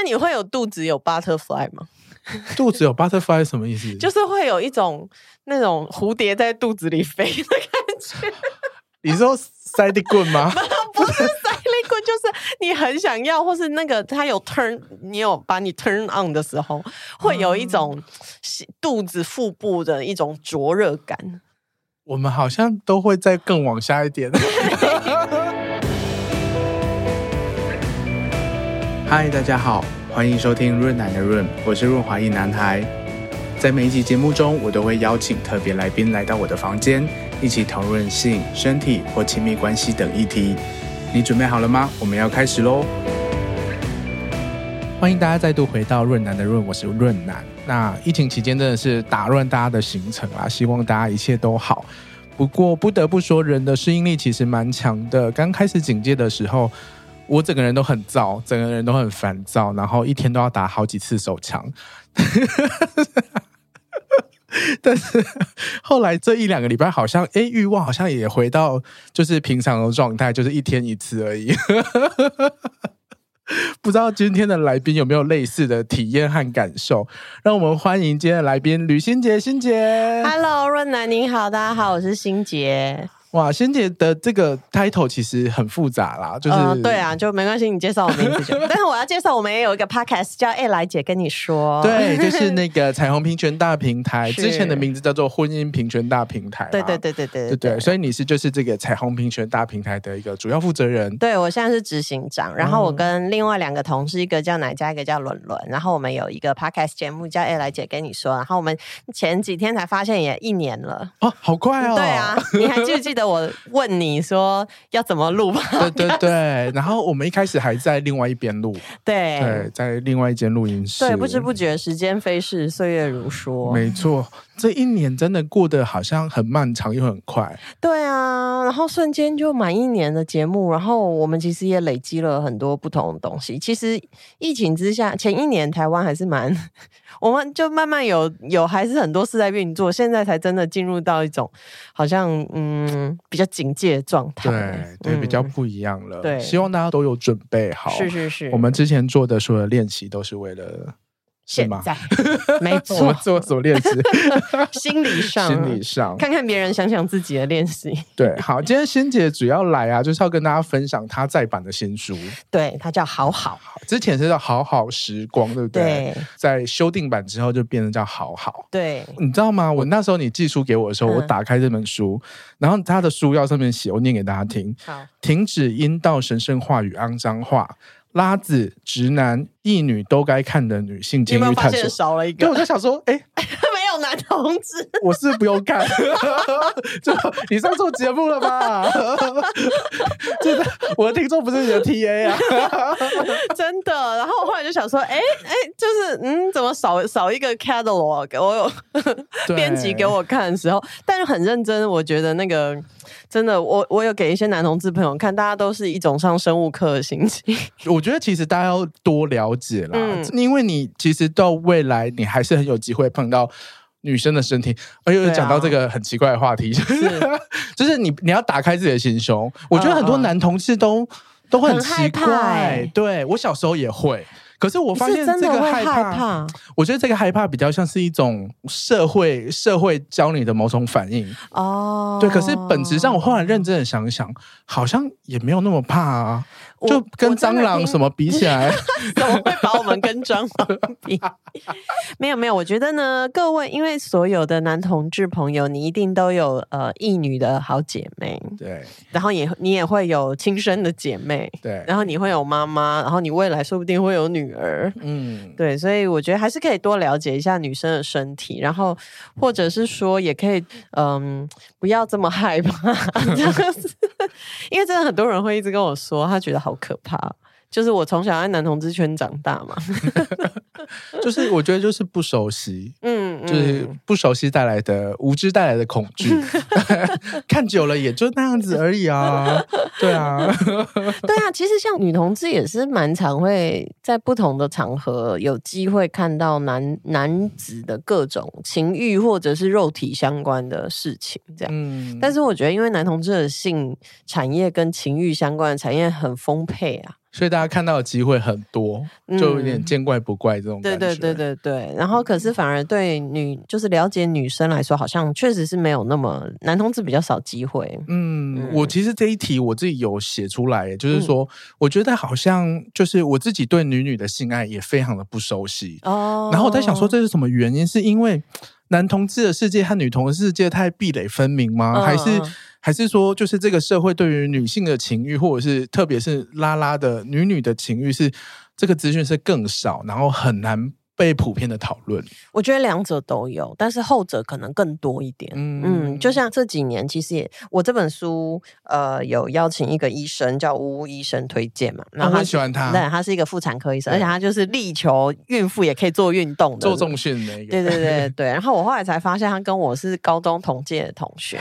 那你会有肚子有 butterfly 吗？肚子有 butterfly 是什么意思？就是会有一种那种蝴蝶在肚子里飞的感觉。你说塞地棍吗？不是塞地棍，就是你很想要，或是那个它有 turn，你有把你 turn on 的时候，会有一种肚子腹部的一种灼热感。我们好像都会再更往下一点。嗨，大家好，欢迎收听润男的润，我是润滑一男孩。在每一集节目中，我都会邀请特别来宾来到我的房间，一起讨论性、身体或亲密关系等议题。你准备好了吗？我们要开始喽！欢迎大家再度回到润男的润，我是润男。那疫情期间真的是打乱大家的行程啊，希望大家一切都好。不过不得不说，人的适应力其实蛮强的。刚开始警戒的时候，我整个人都很燥，整个人都很烦躁，然后一天都要打好几次手枪。但是后来这一两个礼拜，好像哎，欲望好像也回到就是平常的状态，就是一天一次而已。不知道今天的来宾有没有类似的体验和感受？让我们欢迎今天的来宾吕欣洁，欣洁。Hello，润男您好，大家好，我是欣洁。哇，仙姐的这个 title 其实很复杂啦，就是、呃、对啊，就没关系，你介绍我名字就。但是我要介绍，我们也有一个 podcast 叫 A 来姐跟你说，对，就是那个彩虹平权大平台，之前的名字叫做婚姻平权大平台，对对对对对对对，所以你是就是这个彩虹平权大平台的一个主要负责人。对，我现在是执行长，然后我跟另外两个同事，一个叫奶佳，一个叫伦伦，然后我们有一个 podcast 节目叫 A 来姐跟你说，然后我们前几天才发现也一年了，哦，好快哦，对啊，你还记不记得我问？你说要怎么录吧？对 对对，然后我们一开始还在另外一边录，对对，在另外一间录音室。对，不知不觉时间飞逝，岁月如梭。没错，这一年真的过得好像很漫长又很快。对啊，然后瞬间就满一年的节目，然后我们其实也累积了很多不同的东西。其实疫情之下，前一年台湾还是蛮。我们就慢慢有有还是很多事在运作，现在才真的进入到一种好像嗯比较警戒的状态，对对，比较不一样了。对，希望大家都有准备好。是是是，我们之前做的所有练习都是为了。现在 没错，做做练习，心理上，心理上，看看别人，想想自己的练习。对，好，今天欣姐主要来啊，就是要跟大家分享她再版的新书。对，它叫好好，之前是叫好好时光，对不对？对，在修订版之后就变成叫好好。对，你知道吗？我那时候你寄书给我的时候，我打开这本书，嗯、然后他的书要上面写，我念给大家听：好，停止阴道神圣话与肮脏话。拉子、直男、异女都该看的女性监狱探索，少了一个。对，我就想说，哎、欸，没有男同志，我是不用看。就你上错节目了吧？真的，我的听众不是你的 TA 啊，真的。然后我后来就想说，哎、欸、哎、欸，就是嗯，怎么少少一个 catalog？我有编辑给我看的时候，但是很认真，我觉得那个。真的，我我有给一些男同志朋友看，大家都是一种上生物课的心情。我觉得其实大家要多了解啦，嗯、因为你其实到未来你还是很有机会碰到女生的身体。哎呦，讲到这个很奇怪的话题，是 就是你你要打开自己的心胸。我觉得很多男同志都、嗯、都很奇怪，对我小时候也会。可是我发现这个害怕，害怕我觉得这个害怕比较像是一种社会社会教你的某种反应哦。对，可是本质上我后来认真的想想，好像也没有那么怕啊。就跟蟑螂什么比起来，怎么会把我们跟蟑螂比？没有没有，我觉得呢，各位，因为所有的男同志朋友，你一定都有呃异女的好姐妹，对，然后也你也会有亲生的姐妹，对，然后你会有妈妈，然后你未来说不定会有女儿，嗯，对，所以我觉得还是可以多了解一下女生的身体，然后或者是说也可以嗯、呃，不要这么害怕，因为真的很多人会一直跟我说，他觉得好。可怕！就是我从小在男同志圈长大嘛，就是我觉得就是不熟悉，嗯，就是不熟悉带来的无知带来的恐惧，看久了也就那样子而已啊，对啊，对啊，其实像女同志也是蛮常会在不同的场合有机会看到男男子的各种情欲或者是肉体相关的事情，这样，嗯，但是我觉得因为男同志的性产业跟情欲相关的产业很丰沛啊。所以大家看到的机会很多，就有点见怪不怪这种感觉。对对对对对。然后可是反而对女，就是了解女生来说，好像确实是没有那么男同志比较少机会。嗯，嗯我其实这一题我自己有写出来，就是说，我觉得好像就是我自己对女女的性爱也非常的不熟悉哦。然后我在想说，这是什么原因？是因为男同志的世界和女同志世界太壁垒分明吗？哦、还是？还是说，就是这个社会对于女性的情欲，或者是特别是拉拉的女女的情欲，是这个资讯是更少，然后很难。被普遍的讨论，我觉得两者都有，但是后者可能更多一点。嗯嗯，就像这几年，其实也我这本书呃有邀请一个医生叫吴医生推荐嘛，然后他、哦、很喜欢他，对，他是一个妇产科医生，而且他就是力求孕妇也可以做运动的，做重训的一个。对对对对，然后我后来才发现，他跟我是高中同届的同学。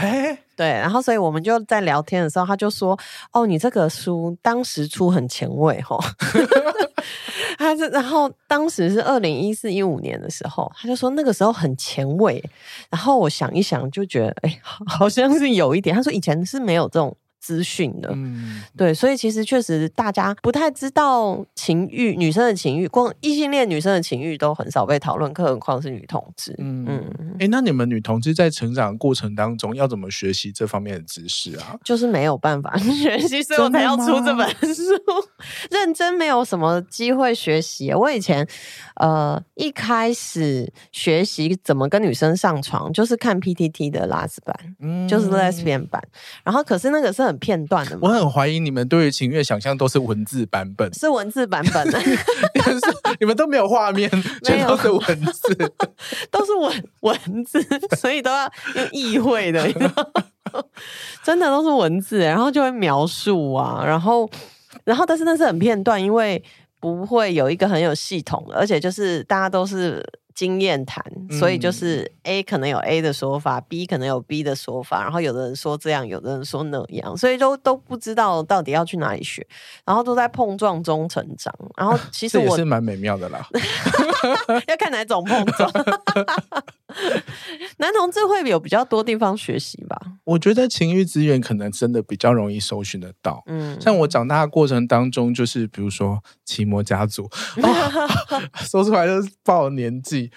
对，然后所以我们就在聊天的时候，他就说：“哦，你这个书当时出很前卫吼。”他是，然后当时是二零一四一五年的时候，他就说那个时候很前卫。然后我想一想，就觉得哎，好像是有一点。他说以前是没有这种。资讯的，嗯，对，所以其实确实大家不太知道情欲，女生的情欲，光异性恋女生的情欲都很少被讨论，更何况是女同志。嗯嗯，哎、欸，那你们女同志在成长过程当中要怎么学习这方面的知识啊？就是没有办法 学习，所以我才要出这本书。认真没有什么机会学习。我以前呃一开始学习怎么跟女生上床，就是看 PTT 的拉子版，嗯，就是 Lesbian 版。然后可是那个是很片段的嘛，我很怀疑你们对于情月想象都是文字版本，是文字版本。的，你们都没有画面，全都是文字，都是文文字，所以都要用意会的，真的都是文字，然后就会描述啊，然后然后但是那是很片段，因为不会有一个很有系统的，而且就是大家都是。经验谈，所以就是 A 可能有 A 的说法，嗯，B 可能有 B 的说法，然后有的人说这样，有的人说那样，所以都都不知道到底要去哪里学，然后都在碰撞中成长。然后 其实我也是蛮美妙的啦，要看哪种碰撞。男同志会有比较多地方学习吧？我觉得情欲资源可能真的比较容易搜寻得到。嗯，像我长大的过程当中，就是比如说奇摩家族，哦、说出来就是报年纪。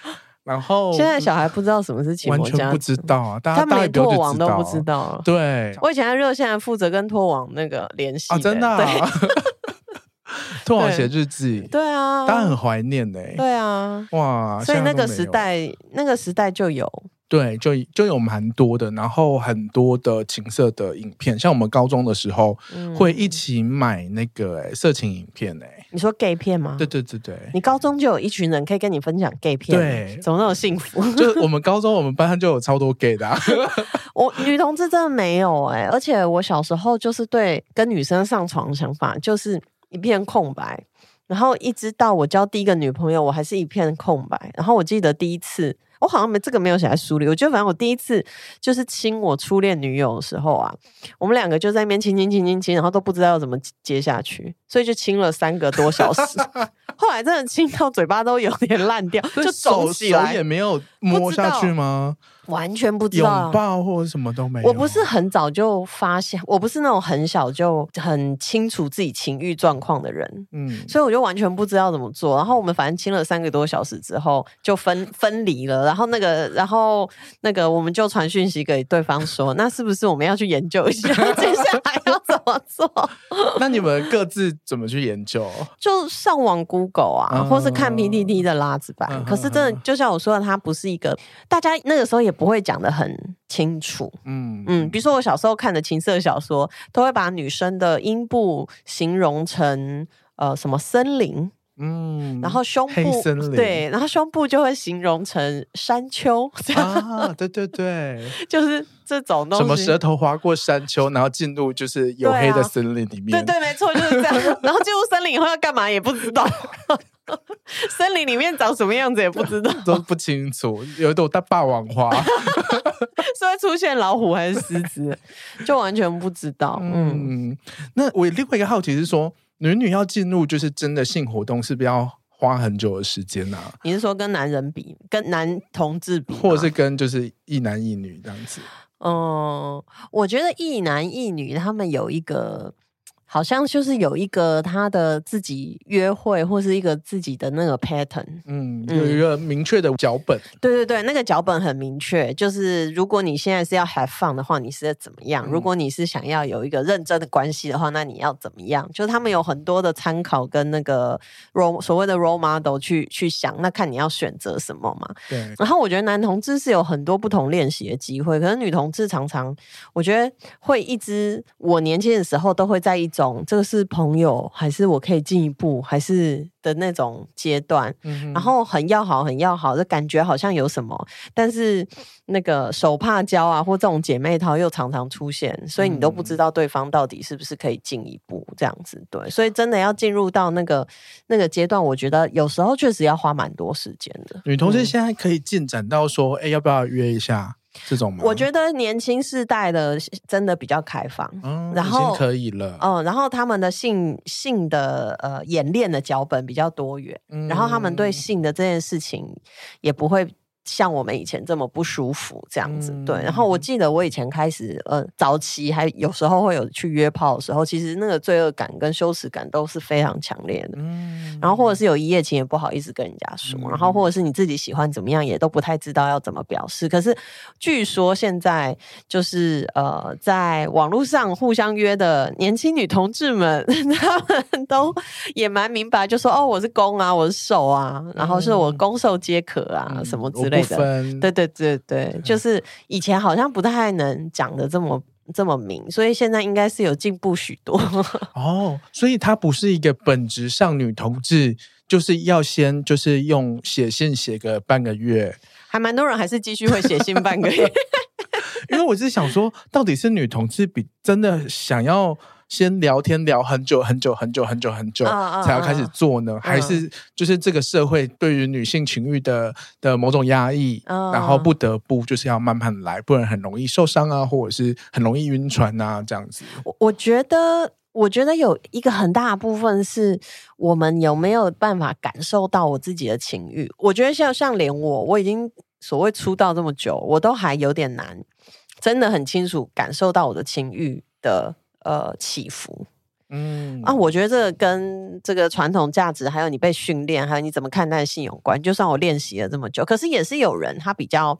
然后现在小孩不知道什么是奇摩家，完全不知道啊！大家他连拓网都不知道。对，我以前在热线负责跟拓网那个联系、欸啊，真的、啊。拓网写日记，对啊，大家很怀念呢、欸。对啊，哇！所以那个时代，那个时代就有。对，就就有蛮多的，然后很多的情色的影片，像我们高中的时候、嗯、会一起买那个哎色情影片哎，你说 gay 片吗？对对对对，你高中就有一群人可以跟你分享 gay 片，对，怎么那么幸福？就我们高中我们班上就有超多 gay 的、啊，我女同志真的没有哎，而且我小时候就是对跟女生上床的想法就是一片空白，然后一直到我交第一个女朋友，我还是一片空白，然后我记得第一次。我好像没这个没有写在书里。我觉得反正我第一次就是亲我初恋女友的时候啊，我们两个就在那边亲亲亲亲亲，然后都不知道要怎么接下去，所以就亲了三个多小时。后来真的亲到嘴巴都有点烂掉，就肿起来，手也没有摸下去吗？完全不知道，拥抱或者什么都没有。我不是很早就发现，我不是那种很小就很清楚自己情欲状况的人，嗯，所以我就完全不知道怎么做。然后我们反正亲了三个多小时之后就分分离了。然后那个，然后那个，我们就传讯息给对方说，那是不是我们要去研究一下接下来要怎么做？那你们各自怎么去研究？就上网 Google 啊，嗯、或是看 PTT 的拉子版。嗯、可是真的，就像我说的，它不是一个大家那个时候也。不会讲的很清楚，嗯嗯，比如说我小时候看的情色小说，都会把女生的阴部形容成呃什么森林，嗯，然后胸部对，然后胸部就会形容成山丘啊，对对对，就是这种东西，什么舌头划过山丘，然后进入就是黝黑的森林里面，对啊，对，对没错就是这样，然后进入森林以后要干嘛也不知道。森林里面长什么样子也不知道，都不清楚。有一朵大霸王花 是会出现老虎还是狮子，就完全不知道。嗯，嗯，那我另外一个好奇是说，女女要进入就是真的性活动，是不是要花很久的时间啊？你是说跟男人比，跟男同志比，或者是跟就是一男一女这样子？嗯，我觉得一男一女他们有一个。好像就是有一个他的自己约会或是一个自己的那个 pattern，嗯，有一个明确的脚本。对对对，那个脚本很明确，就是如果你现在是要 have fun 的话，你是怎么样？嗯、如果你是想要有一个认真的关系的话，那你要怎么样？就是他们有很多的参考跟那个 role 所谓的 role model 去去想，那看你要选择什么嘛。对。然后我觉得男同志是有很多不同练习的机会，可是女同志常常我觉得会一直，我年轻的时候都会在一种。这个是朋友，还是我可以进一步，还是的那种阶段，嗯、然后很要好，很要好，就感觉好像有什么，但是那个手帕交啊，或这种姐妹淘又常常出现，所以你都不知道对方到底是不是可以进一步这样子，对，所以真的要进入到那个那个阶段，我觉得有时候确实要花蛮多时间的。女同事现在可以进展到说，哎、嗯，要不要约一下？这种吗？我觉得年轻世代的真的比较开放，嗯，然后可以了，嗯，然后他们的性性的呃演练的脚本比较多元，嗯，然后他们对性的这件事情也不会。像我们以前这么不舒服这样子，嗯、对。然后我记得我以前开始，呃，早期还有时候会有去约炮的时候，其实那个罪恶感跟羞耻感都是非常强烈的。嗯。然后或者是有一夜情也不好意思跟人家说，嗯、然后或者是你自己喜欢怎么样也都不太知道要怎么表示。可是据说现在就是呃，在网络上互相约的年轻女同志们，他们都也蛮明白，就说哦，我是攻啊，我是受啊，然后是我攻受皆可啊，嗯、什么之类的。分对对对对，就是以前好像不太能讲的这么这么明，所以现在应该是有进步许多 哦。所以它不是一个本质上女同志就是要先就是用写信写个半个月，还蛮多人还是继续会写信半个月，因为我是想说，到底是女同志比真的想要。先聊天聊很久很久很久很久很久，才要开始做呢？还是就是这个社会对于女性情欲的的某种压抑，然后不得不就是要慢慢来，不然很容易受伤啊，或者是很容易晕船啊，这样子。我我觉得，我觉得有一个很大的部分是我们有没有办法感受到我自己的情欲。我觉得像像连我，我已经所谓出道这么久，我都还有点难，真的很清楚感受到我的情欲的。呃，起伏，嗯啊，我觉得这个跟这个传统价值，还有你被训练，还有你怎么看待性有关。就算我练习了这么久，可是也是有人他比较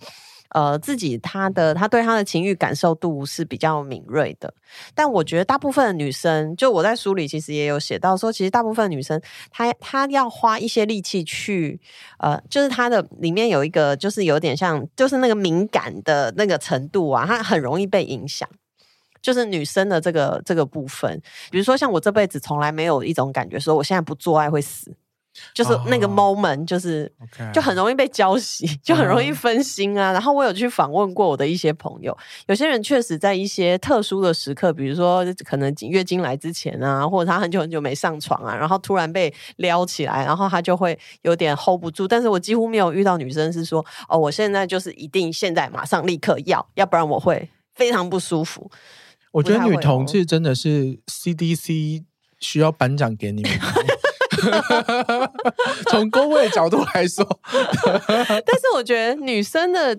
呃自己他的他对他的情欲感受度是比较敏锐的。但我觉得大部分的女生，就我在书里其实也有写到说，其实大部分女生她她要花一些力气去呃，就是她的里面有一个就是有点像，就是那个敏感的那个程度啊，她很容易被影响。就是女生的这个这个部分，比如说像我这辈子从来没有一种感觉说我现在不做爱会死，就是那个 moment，就是就很容易被浇熄，就很容易分心啊。然后我有去访问过我的一些朋友，有些人确实在一些特殊的时刻，比如说可能月经来之前啊，或者他很久很久没上床啊，然后突然被撩起来，然后他就会有点 hold 不住。但是我几乎没有遇到女生是说哦，我现在就是一定现在马上立刻要，要不然我会非常不舒服。我觉得女同志真的是 CDC 需要颁奖给你们。从工位角度来说，但是我觉得女生的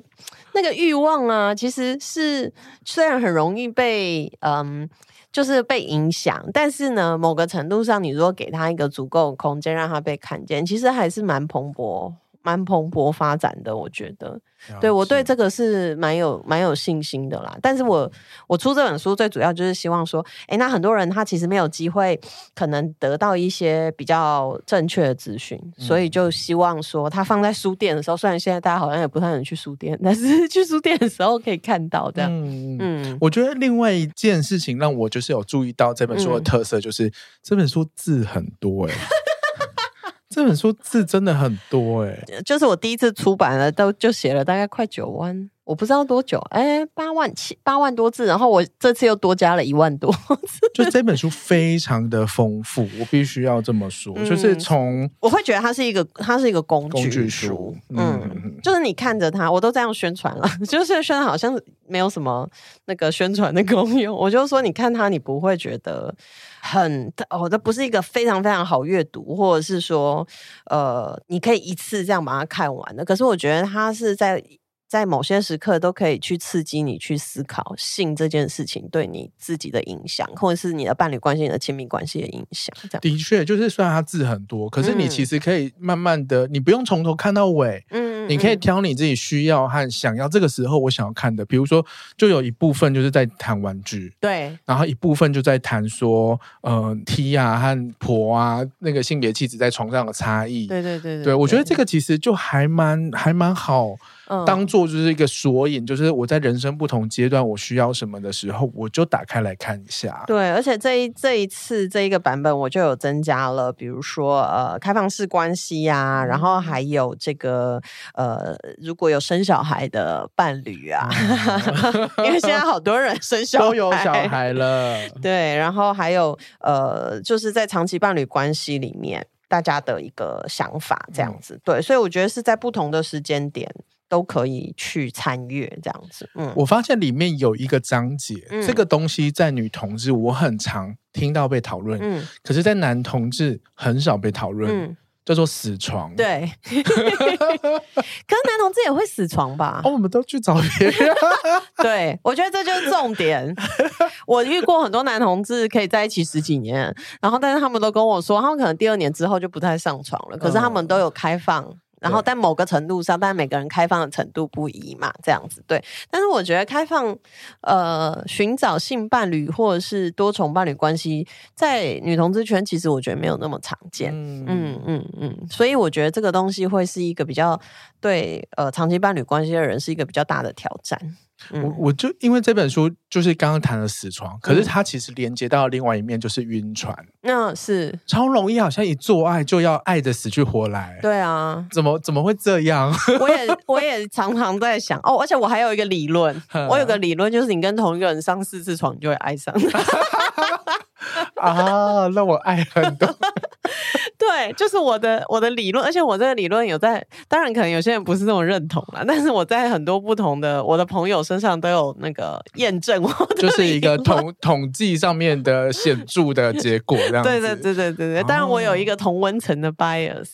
那个欲望啊，其实是虽然很容易被嗯，就是被影响，但是呢，某个程度上，你如果给她一个足够的空间，让她被看见，其实还是蛮蓬勃。蛮蓬勃发展的，我觉得，对我对这个是蛮有蛮有信心的啦。但是我我出这本书最主要就是希望说，哎，那很多人他其实没有机会可能得到一些比较正确的资讯，嗯、所以就希望说他放在书店的时候，虽然现在大家好像也不太能去书店，但是 去书店的时候可以看到这样。嗯，嗯我觉得另外一件事情让我就是有注意到这本书的特色，就是、嗯、这本书字很多哎、欸。这本书字真的很多哎、就是我第一次出版了，都就写了大概快九万，我不知道多久，哎，八万七八万多字，然后我这次又多加了一万多字，就这本书非常的丰富，我必须要这么说，嗯、就是从我会觉得它是一个它是一个工具书，具书嗯，嗯就是你看着它，我都这样宣传了，就是宣传好像没有什么那个宣传的功用，我就说你看它，你不会觉得。很哦，这不是一个非常非常好阅读，或者是说，呃，你可以一次这样把它看完的。可是我觉得它是在在某些时刻都可以去刺激你去思考性这件事情对你自己的影响，或者是你的伴侣关系、你的亲密关系的影响。这样的确，就是虽然它字很多，可是你其实可以慢慢的，嗯、你不用从头看到尾，嗯，你可以挑你自己需要和想要这个时候我想要看的，比如说，就有一部分就是在谈玩具，对，然后一部分就在谈说，呃，T 啊和婆啊那个性别气质在床上的差异，对对对对，对，对，我觉得这个其实就还蛮还蛮好。当做就是一个索引，就是我在人生不同阶段我需要什么的时候，我就打开来看一下。对，而且这一这一次这一个版本，我就有增加了，比如说呃开放式关系呀、啊，然后还有这个呃如果有生小孩的伴侣啊，因为现在好多人生小孩。都有小孩了，对，然后还有呃就是在长期伴侣关系里面大家的一个想法这样子，对，所以我觉得是在不同的时间点。都可以去参阅这样子。嗯，我发现里面有一个章节，嗯、这个东西在女同志我很常听到被讨论，嗯，可是，在男同志很少被讨论，嗯，叫做死床。对，可是男同志也会死床吧？哦，我们都去找别人。对，我觉得这就是重点。我遇过很多男同志可以在一起十几年，然后但是他们都跟我说，他们可能第二年之后就不太上床了。可是他们都有开放。然后在某个程度上，但每个人开放的程度不一嘛，这样子对。但是我觉得开放，呃，寻找性伴侣或者是多重伴侣关系，在女同志圈其实我觉得没有那么常见。嗯嗯嗯嗯，所以我觉得这个东西会是一个比较对呃长期伴侣关系的人是一个比较大的挑战。我我就因为这本书就是刚刚谈了死床，可是它其实连接到另外一面就是晕船。那、嗯、是超容易，好像一做爱就要爱的死去活来。对啊，怎么怎么会这样？我也我也常常在想哦，而且我还有一个理论，我有个理论就是你跟同一个人上四次床，你就会爱上。啊，那我爱很多。对，就是我的我的理论，而且我这个理论有在，当然可能有些人不是这么认同啦，但是我在很多不同的我的朋友身上都有那个验证，我就是一个统统计上面的显著的结果，这样子。对对对对对对，当然我有一个同温层的 bias，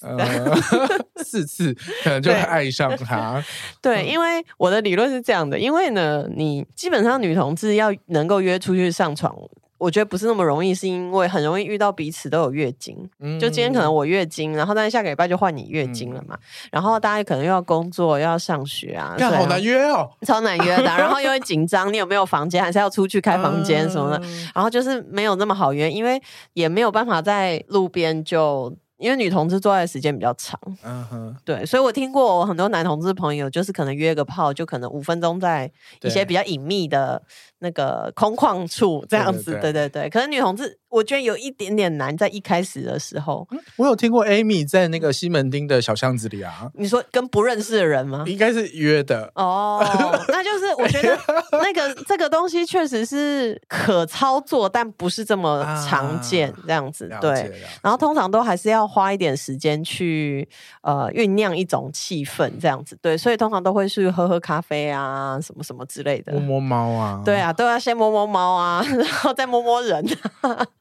四次可能就会爱上 他。对，对，因为我的理论是这样的，因为呢，你基本上女同志要能够约出去上床。我觉得不是那么容易，是因为很容易遇到彼此都有月经。嗯，就今天可能我月经，然后但是下个礼拜就换你月经了嘛。嗯、然后大家可能又要工作，又要上学啊，干好难约哦，超难约的。然后又会紧张，你有没有房间，还是要出去开房间什么的。嗯、然后就是没有那么好约，因为也没有办法在路边就。因为女同志做爱的时间比较长，嗯哼，对，所以我听过我很多男同志朋友，就是可能约个炮，就可能五分钟在一些比较隐秘的那个空旷处这样子，对对对。可是女同志，我觉得有一点点难，在一开始的时候。我有听过 Amy 在那个西门町的小巷子里啊，你说跟不认识的人吗？应该是约的哦，那就是我觉得那个 这个东西确实是可操作，但不是这么常见这样子，对。然后通常都还是要。花一点时间去呃酝酿一种气氛，这样子对，所以通常都会去喝喝咖啡啊，什么什么之类的，摸摸猫啊，对啊，都要先摸摸猫啊，然后再摸摸人，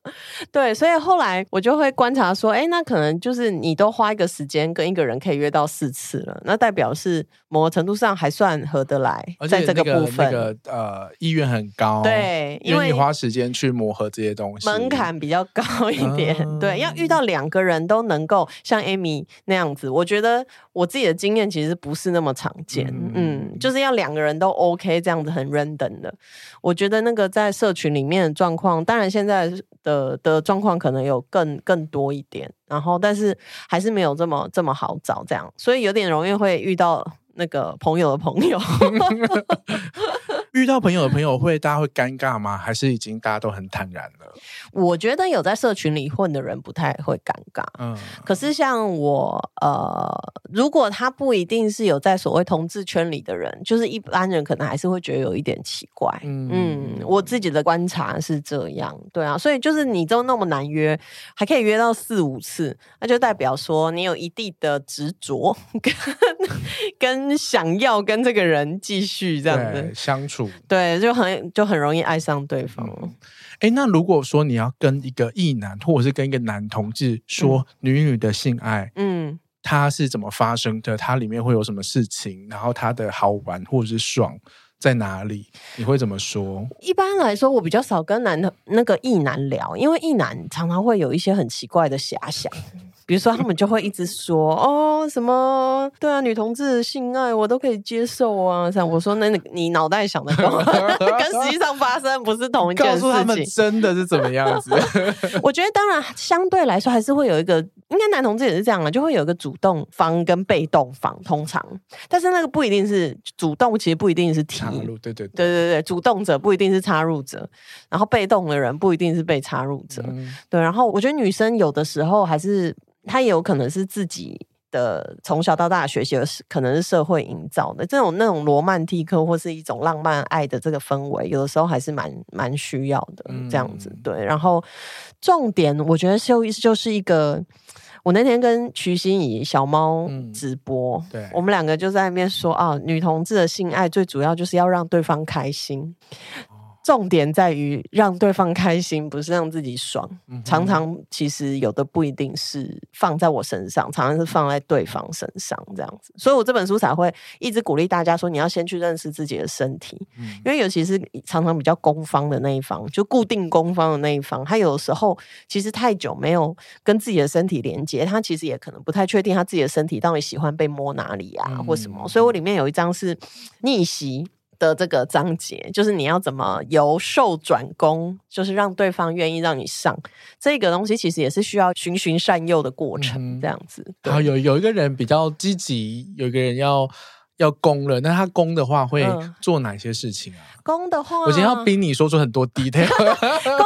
对，所以后来我就会观察说，哎，那可能就是你都花一个时间跟一个人可以约到四次了，那代表是某个程度上还算合得来，在这个部分，那个呃意愿很高，对，因为你花时间去磨合这些东西，门槛比较高一点，嗯、对，要遇到两个人都。能够像 Amy 那样子，我觉得我自己的经验其实不是那么常见。嗯，嗯，就是要两个人都 OK 这样子很 random 的。我觉得那个在社群里面的状况，当然现在的的状况可能有更更多一点，然后但是还是没有这么这么好找这样，所以有点容易会遇到那个朋友的朋友。遇到朋友的朋友会，大家会尴尬吗？还是已经大家都很坦然了？我觉得有在社群里混的人不太会尴尬。嗯，可是像我，呃，如果他不一定是有在所谓同志圈里的人，就是一般人可能还是会觉得有一点奇怪。嗯，嗯，我自己的观察是这样。对啊，所以就是你都那么难约，还可以约到四五次，那就代表说你有一定的执着 跟跟想要跟这个人继续这样子相处。对，就很就很容易爱上对方。哎、嗯，那如果说你要跟一个异男，或者是跟一个男同志说女女的性爱，嗯。它是怎么发生的，它里面会有什么事情，然后它的好玩或者是爽在哪里？你会怎么说？一般来说，我比较少跟男的那个异男聊，因为异男常常会有一些很奇怪的遐想。比如说，他们就会一直说哦，什么对啊，女同志的性爱我都可以接受啊。像我说，那你脑袋想的 跟实际上发生不是同一件事情。他们真的是怎么样子？我觉得当然相对来说还是会有一个，应该男同志也是这样啊，就会有一个主动方跟被动方，通常，但是那个不一定是主动，其实不一定是提。对对对对对对，主动者不一定是插入者，然后被动的人不一定是被插入者。嗯、对，然后我觉得女生有的时候还是。他也有可能是自己的从小到大学习的是，可能是社会营造的这种那种罗曼蒂克或是一种浪漫爱的这个氛围，有的时候还是蛮蛮需要的这样子。对，然后重点我觉得秀一就是一个，我那天跟徐欣怡小猫直播，对，我们两个就在那边说啊，女同志的性爱最主要就是要让对方开心。重点在于让对方开心，不是让自己爽。常常其实有的不一定是放在我身上，常常是放在对方身上这样子。所以我这本书才会一直鼓励大家说，你要先去认识自己的身体，因为尤其是常常比较攻方的那一方，就固定攻方的那一方，他有时候其实太久没有跟自己的身体连接，他其实也可能不太确定他自己的身体到底喜欢被摸哪里啊，或什么。所以我里面有一张是逆袭的这个章节，就是你要怎么由受转攻，就是让对方愿意让你上这个东西，其实也是需要循循善诱的过程，这样子。嗯、然后有有一个人比较积极，有一个人要要攻了，那他攻的话会做哪些事情啊？嗯攻的话，我今天要逼你说出很多 detail。攻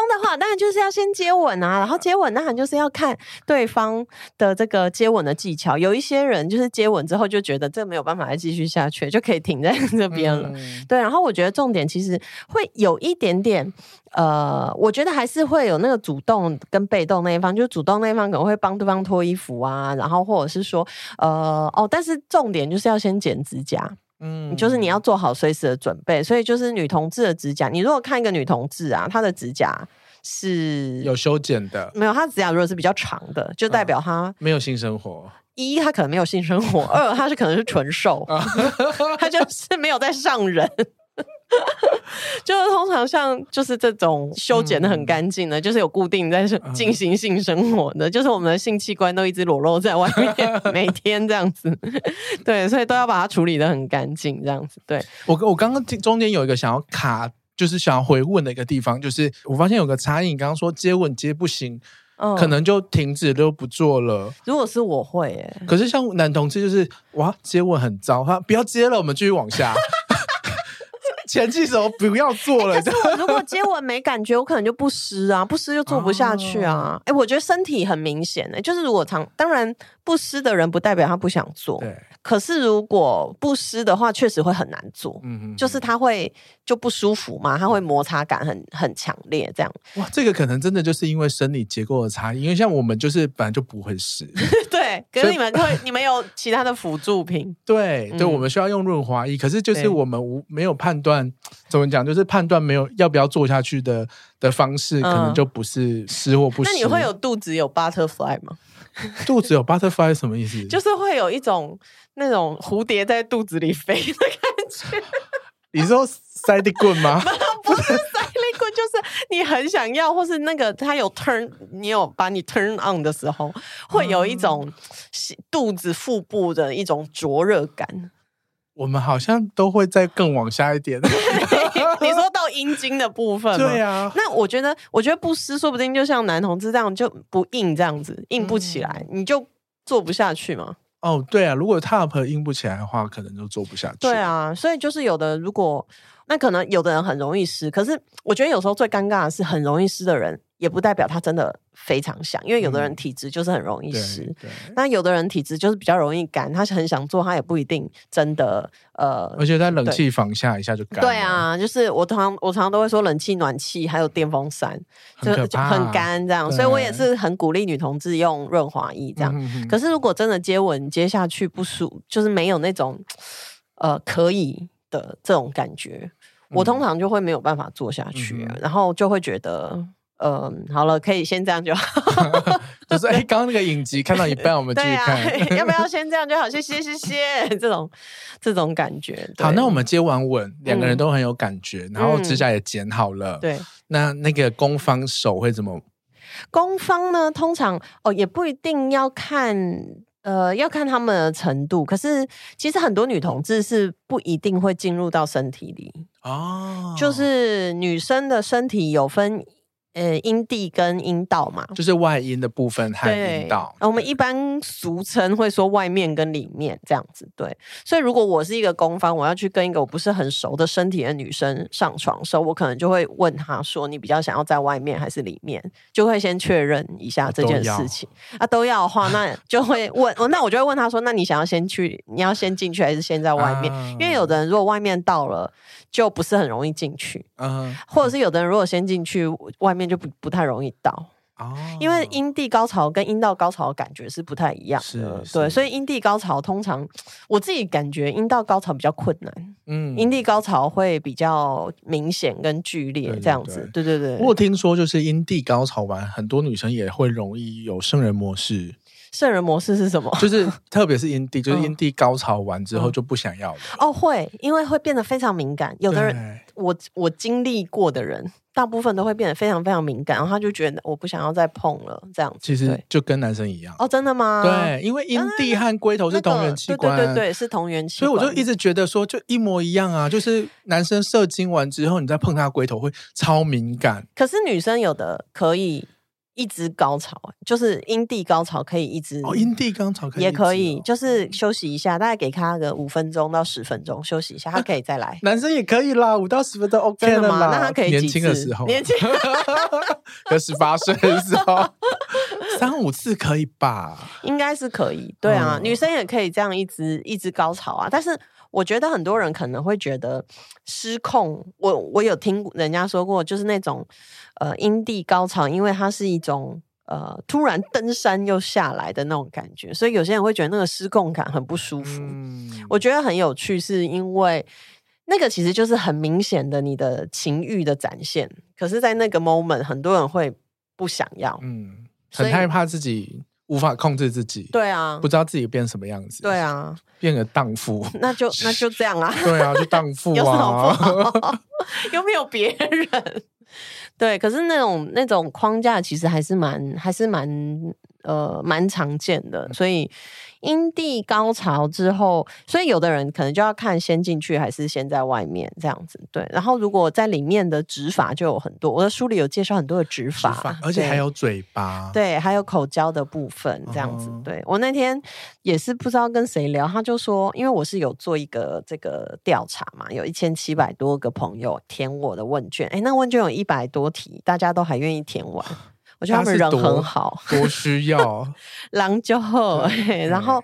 的话，当然就是要先接吻啊，然后接吻当然就是要看对方的这个接吻的技巧。有一些人就是接吻之后就觉得这没有办法再继续下去，就可以停在这边了。嗯、对，然后我觉得重点其实会有一点点，呃，我觉得还是会有那个主动跟被动那一方，就主动那一方可能会帮对方脱衣服啊，然后或者是说，呃，哦，但是重点就是要先剪指甲。嗯，就是你要做好随时的准备，所以就是女同志的指甲，你如果看一个女同志啊，她的指甲是有修剪的，没有，她指甲如果是比较长的，就代表她、嗯、没有性生活。一，她可能没有性生活；二，她是可能是纯瘦，她就是没有在上人。就是通常像就是这种修剪的很干净的，嗯、就是有固定在进行性生活的，嗯、就是我们的性器官都一直裸露在外面，每天这样子。对，所以都要把它处理的很干净，这样子。对，我我刚刚中间有一个想要卡，就是想要回问的一个地方，就是我发现有个差异，你刚刚说接吻接不行，嗯、可能就停止都不做了。如果是我会可是像男同志就是哇接吻很糟，他不要接了，我们继续往下。前期时候不要做了。欸、可是我如果接吻没感觉，我可能就不湿啊，不湿就做不下去啊。哎、哦欸，我觉得身体很明显的、欸，就是如果常当然不湿的人不代表他不想做，对。可是如果不湿的话，确实会很难做，嗯哼，就是他会就不舒服嘛，他会摩擦感很很强烈，这样。哇，这个可能真的就是因为生理结构的差异，因为像我们就是本来就不会湿，对。可是你们会，你们有其他的辅助品，对，对，我们需要用润滑液，可是就是我们无没有判断。怎么讲？就是判断没有要不要做下去的的方式，可能就不是湿或不湿。那你会有肚子有 butterfly 吗？肚子有 butterfly 什么意思？就是会有一种那种蝴蝶在肚子里飞的感觉。你说塞利棍吗？不是棍，就是你很想要，或是那个他有 turn，你有把你 turn on 的时候，会有一种肚子腹部的一种灼热感。我们好像都会再更往下一点。你说到阴茎的部分，对啊。那我觉得，我觉得不湿，说不定就像男同志这样就不硬，这样子硬不起来，嗯、你就做不下去嘛。哦，对啊，如果 top 硬不起来的话，可能就做不下去。对啊，所以就是有的，如果那可能有的人很容易湿，可是我觉得有时候最尴尬的是很容易湿的人。也不代表他真的非常想，因为有的人体质就是很容易湿，嗯、那有的人体质就是比较容易干，他是很想做，他也不一定真的呃。而且在冷气房下一下就干。对啊，就是我常我常常都会说，冷气、暖气还有电风扇就很干这样，所以我也是很鼓励女同志用润滑液这样。嗯、哼哼，可是如果真的接吻接下去不舒，就是没有那种呃可以的这种感觉，我通常就会没有办法做下去，嗯、然后就会觉得。嗯，好了，可以先这样就好。就是哎，刚刚那个影集看到一半，我们继续看，啊，要不要先这样就好？谢谢谢谢，这种这种感觉。好，那我们接完吻，两个人都很有感觉，嗯、然后指甲也剪好了。对，那那个攻方手会怎么？攻方呢？通常哦，也不一定要看，呃，要看他们的程度。可是其实很多女同志是不一定会进入到身体里哦，就是女生的身体有分。呃，阴蒂跟阴道嘛，就是外阴的部分和阴道。我们一般俗称会说外面跟里面这样子，对。所以如果我是一个攻方，我要去跟一个我不是很熟的身体的女生上床的时候，我可能就会问她说：“你比较想要在外面还是里面？”就会先确认一下这件事情。啊，都要的话，那 就会问，那我就会问她说：“那你想要先去？你要先进去还是先在外面？”啊、因为有的人如果外面到了，就不是很容易进去。嗯，或者是有的人如果先进去，外面就不不太容易到。哦，因为阴蒂高潮跟阴道高潮的感觉是不太一样的，对，所以阴蒂高潮通常我自己感觉阴道高潮比较困难，嗯，阴蒂高潮会比较明显跟剧烈这样子，对。对对。我听说就是阴蒂高潮完，很多女生也会容易有圣人模式。圣人模式是什么？就是特别是阴蒂，就是阴蒂高潮完之后就不想要了。哦，会，因为会变得非常敏感。有的人，我我经历过的人，大部分都会变得非常非常敏感，然后他就觉得我不想要再碰了，这样子。其实就跟男生一样。哦，真的吗？对，因为阴蒂和龟头是同源器官，对对对，是同源器官。所以我就一直觉得说，就一模一样啊，就是男生射精完之后，你再碰他龟头会超敏感。可是女生有的可以。一直高潮，就是阴蒂高潮可以一直哦，阴蒂高潮可以、哦、也可以，就是休息一下，大概给他个五分钟到十分钟休息一下，他可以再来。男生也可以啦，五到十分钟 OK 了吗？那他可以年轻的时候，年轻，跟十八岁的时候，三五次可以吧？应该是可以，对啊，嗯、女生也可以这样一直一直高潮啊，但是。我觉得很多人可能会觉得失控。我我有听人家说过，就是那种呃阴蒂高潮，因为它是一种呃突然登山又下来的那种感觉，所以有些人会觉得那个失控感很不舒服。嗯、我觉得很有趣，是因为那个其实就是很明显的你的情欲的展现，可是，在那个 moment，很多人会不想要，嗯，很害怕自己。无法控制自己，对啊，不知道自己变什么样子，对啊，变个荡妇，那就 那就这样啊，对啊，就荡妇啊，有什么不好？有没有别人？对，可是那种那种框架其实还是蛮还是蛮呃蛮常见的，所以。阴蒂高潮之后，所以有的人可能就要看先进去还是先在外面这样子。对，然后如果在里面的指法就有很多，我的书里有介绍很多的指法，指法，而且还有嘴巴，对，还有口交的部分这样子。嗯、对，我那天也是不知道跟谁聊，他就说，因为我是有做一个这个调查嘛，有一千七百多个朋友填我的问卷，哎，那问卷有一百多题，大家都还愿意填完。我觉得他们人很好，多需要，狼就好，然后。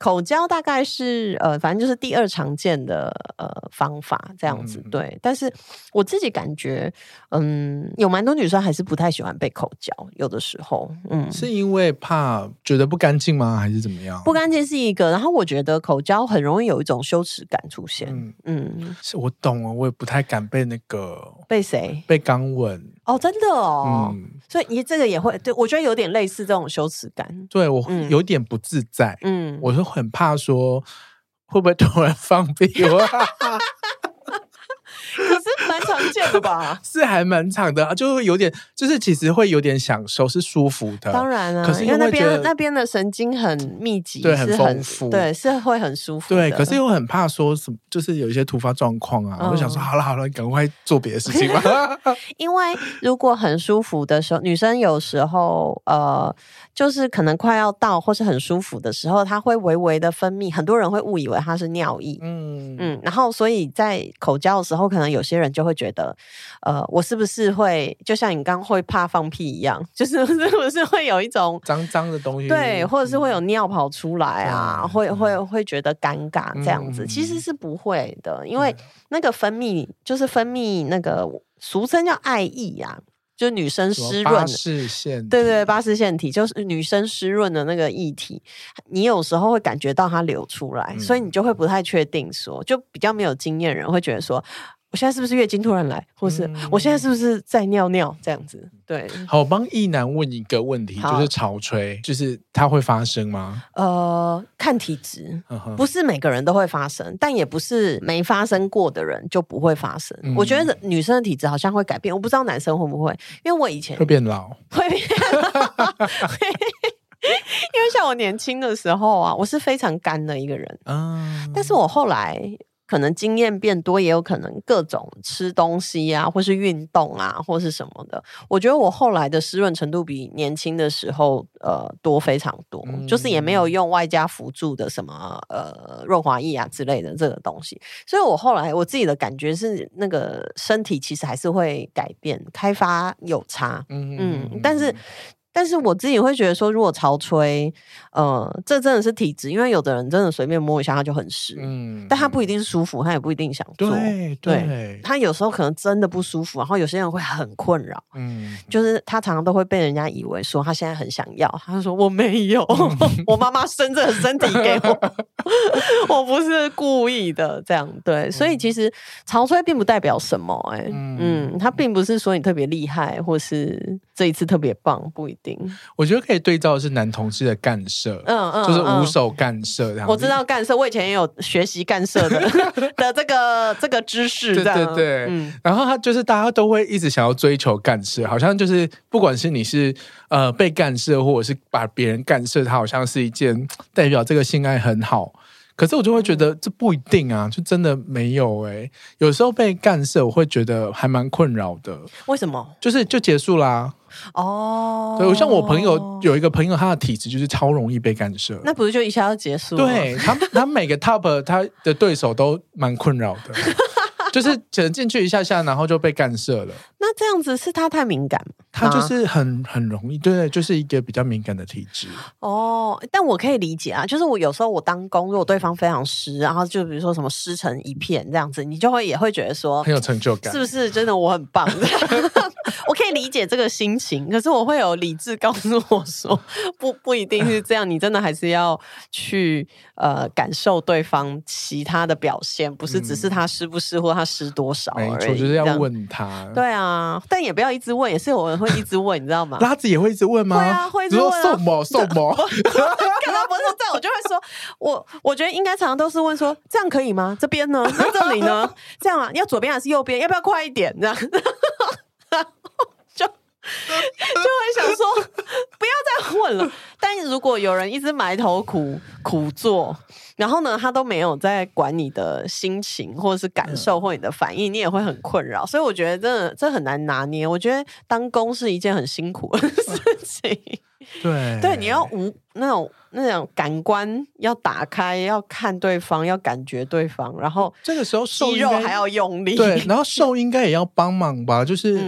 口交大概是呃，反正就是第二常见的呃方法这样子，对。但是我自己感觉，嗯，有蛮多女生还是不太喜欢被口交，有的时候，嗯，是因为怕觉得不干净吗？还是怎么样？不干净是一个，然后我觉得口交很容易有一种羞耻感出现，嗯。嗯，是我懂了，我也不太敢被那个被谁？被刚吻。哦，真的哦，嗯，所以你这个也会对我觉得有点类似这种羞耻感，对我有点不自在，嗯，我是。很怕说会不会突然放屁？可是蛮常见的吧？是还蛮长的，就会有点，就是其实会有点享受，是舒服的。当然啊，可是因为那边那边的神经很密集，对，很丰富，对，是会很舒服。对，可是又很怕说什么，就是有一些突发状况啊，我就想说，好了好了，赶快做别的事情吧。因为如果很舒服的时候，女生有时候呃。就是可能快要到或是很舒服的时候，它会微微的分泌，很多人会误以为它是尿意。嗯嗯，然后所以在口交的时候，可能有些人就会觉得，呃，我是不是会就像你刚会怕放屁一样，就是是不是会有一种脏脏的东西？对，或者是会有尿跑出来啊，嗯、会会会觉得尴尬这样子，嗯、其实是不会的，因为那个分泌就是分泌那个俗称叫爱意呀。就女生湿润，巴氏腺体，对对，巴氏腺体就是女生湿润的那个液体，你有时候会感觉到它流出来，嗯、所以你就会不太确定说，就比较没有经验人会觉得说，我现在是不是月经突然来，或是我现在是不是在尿尿这样子？对，好，我帮异男问一个问题，就是潮吹，就是它会发生吗？呃，看体质，不是每个人都会发生，但也不是没发生过的人就不会发生。我觉得女生的体质好像会改变，我不知道男生会不会，因为我以前会变老，会变老，因为像我年轻的时候啊，我是非常干的一个人，嗯，但是我后来。可能经验变多，也有可能各种吃东西啊，或是运动啊，或是什么的。我觉得我后来的湿润程度比年轻的时候呃多非常多，嗯、就是也没有用外加辅助的什么呃润滑液啊之类的这个东西。所以我后来我自己的感觉是，那个身体其实还是会改变，开发有差，嗯嗯，但是。但是我自己会觉得说，如果潮吹，呃，这真的是体质，因为有的人真的随便摸一下他就很湿，嗯，但他不一定是舒服，他也不一定想做，对他有时候可能真的不舒服，然后有些人会很困扰，嗯，就是他常常都会被人家以为说他现在很想要，他就说我没有，嗯、我妈妈生这个身体给我，我不是故意的，这样对，所以其实潮吹并不代表什么、欸，哎，嗯，他并不是说你特别厉害，或是这一次特别棒，不一定。我觉得可以对照的是男同志的干涉，嗯嗯，就是无手干涉这样。我知道干涉，我以前也有学习干涉的 的这个这个知识，对对对。嗯，然后他就是大家都会一直想要追求干涉，好像就是不管是你是呃被干涉，或者是把别人干涉，他好像是一件代表这个性爱很好。可是我就会觉得这不一定啊，就真的没有哎、欸。有时候被干涉，我会觉得还蛮困扰的。为什么？就是就结束啦。哦，对，像我朋友有一个朋友，他的体质就是超容易被干涉，那不是就一下就结束？对他，他每个 top 他的对手都蛮困扰的。就是只能进去一下下，然后就被干涉了。那这样子是他太敏感？他就是很很容易，对，就是一个比较敏感的体质。哦，但我可以理解啊，就是我有时候我当工，如果对方非常湿，然后就比如说什么湿成一片这样子，你就会也会觉得说很有成就感，是不是？真的我很棒，我可以理解这个心情。可是我会有理智告诉我说，不不一定是这样，你真的还是要去呃感受对方其他的表现，不是只是他湿不湿或。他湿多少？没错，就是要问他。对啊，但也不要一直问，也是有人会一直问，你知道吗？拉子也会一直问吗？对啊，会一直问啊。送么 送么？看到不是这样，我就会说，我我觉得应该常常都是问说，这样可以吗？这边呢？那这里呢？这样啊？你要左边还是右边？要不要快一点？这样，就 就会想说，不要再混了。但如果有人一直埋头苦苦做。然后呢，他都没有在管你的心情，或者是感受，或你的反应，你也会很困扰。所以我觉得真的这很难拿捏。我觉得当工是一件很辛苦的事情。对对，你要无那种那种感官要打开，要看对方，要感觉对方，然后这个时候肌肉还要用力。对，然后瘦应该也要帮忙吧？就是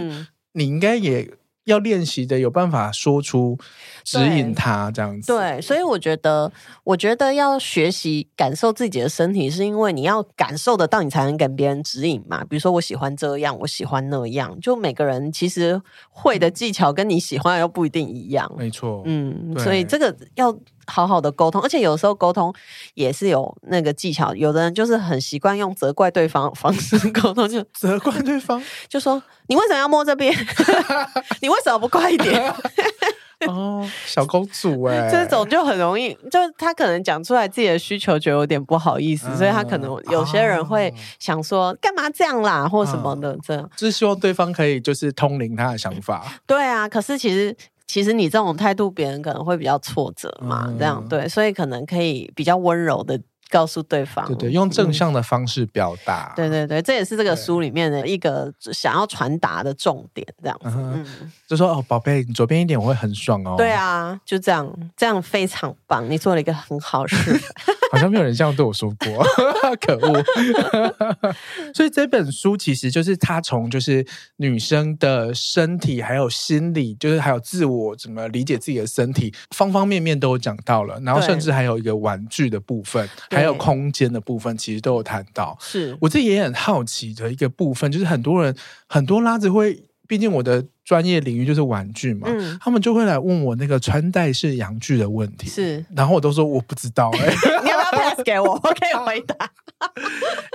你应该也。要练习的有办法说出指引他这样子，对，所以我觉得，我觉得要学习感受自己的身体，是因为你要感受得到，你才能给别人指引嘛。比如说，我喜欢这样，我喜欢那样，就每个人其实会的技巧跟你喜欢的又不一定一样，没错，嗯，所以这个要。好好的沟通，而且有时候沟通也是有那个技巧。有的人就是很习惯用责怪对方的方式沟通，就 责怪对方，就说你为什么要摸这边？你为什么不快一点？哦，小公主哎、欸，这种就很容易，就他可能讲出来自己的需求，觉得有点不好意思，嗯、所以他可能有些人会想说干嘛这样啦，或什么的，这就是希望对方可以就是通灵他的想法。对啊，可是其实。其实你这种态度，别人可能会比较挫折嘛，嗯、这样对，所以可能可以比较温柔的告诉对方，对对，用正向的方式表达，嗯、对对对，这也是这个书里面的一个想要传达的重点，这样子，嗯，嗯。就说哦，宝贝，你左边一点我会很爽哦，对啊，就这样，这样非常棒，你做了一个很好事。好像没有人这样对我说过，可恶！所以这本书其实就是他从就是女生的身体，还有心理，就是还有自我怎么理解自己的身体，方方面面都有讲到了。然后甚至还有一个玩具的部分，还有空间的部分，其实都有谈到。是我自己也很好奇的一个部分，就是很多人很多拉子会。毕竟我的专业领域就是玩具嘛，嗯、他们就会来问我那个穿戴式阳具的问题。是，然后我都说我不知道哎、给我？我可以回答。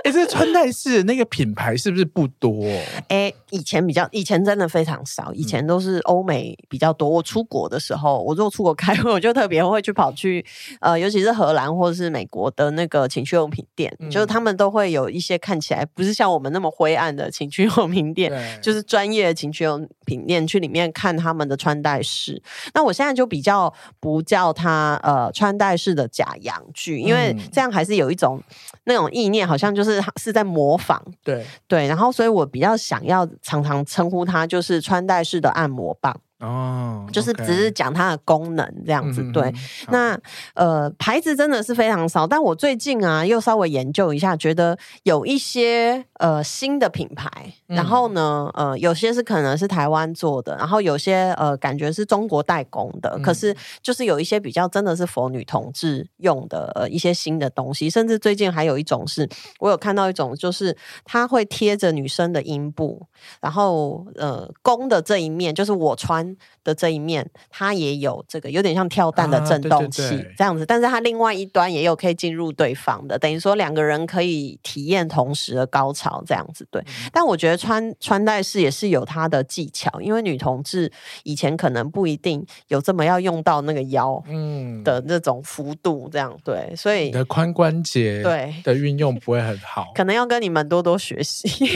哎、欸，这穿戴式那个品牌是不是不多？哎、欸，以前比较，以前真的非常少，以前都是欧美比较多。我出国的时候，我如果出国开会，我就特别会去跑去，呃，尤其是荷兰或者是美国的那个情趣用品店，嗯、就是他们都会有一些看起来不是像我们那么灰暗的情趣用品店，就是专业的情趣用品店去里面看他们的穿戴式。那我现在就比较不叫它呃穿戴式的假洋具，因为这样还是有一种那种意念，好像就是是在模仿。对对，然后所以我比较想要常常称呼它就是穿戴式的按摩棒。哦，oh, okay. 就是只是讲它的功能这样子，对。嗯、那呃，牌子真的是非常少，但我最近啊又稍微研究一下，觉得有一些呃新的品牌，然后呢，呃，有些是可能是台湾做的，然后有些呃感觉是中国代工的，嗯、可是就是有一些比较真的是 for 女同志用的、呃、一些新的东西，甚至最近还有一种是我有看到一种，就是它会贴着女生的阴部，然后呃攻的这一面就是我穿。的这一面，它也有这个有点像跳蛋的震动器，这样子，但是它另外一端也有可以进入对方的，等于说两个人可以体验同时的高潮，这样子对。嗯、但我觉得穿穿戴式也是有它的技巧，因为女同志以前可能不一定有这么要用到那个腰嗯的那种幅度，这样对，所以你的髋关节对的运用不会很好，可能要跟你们多多学习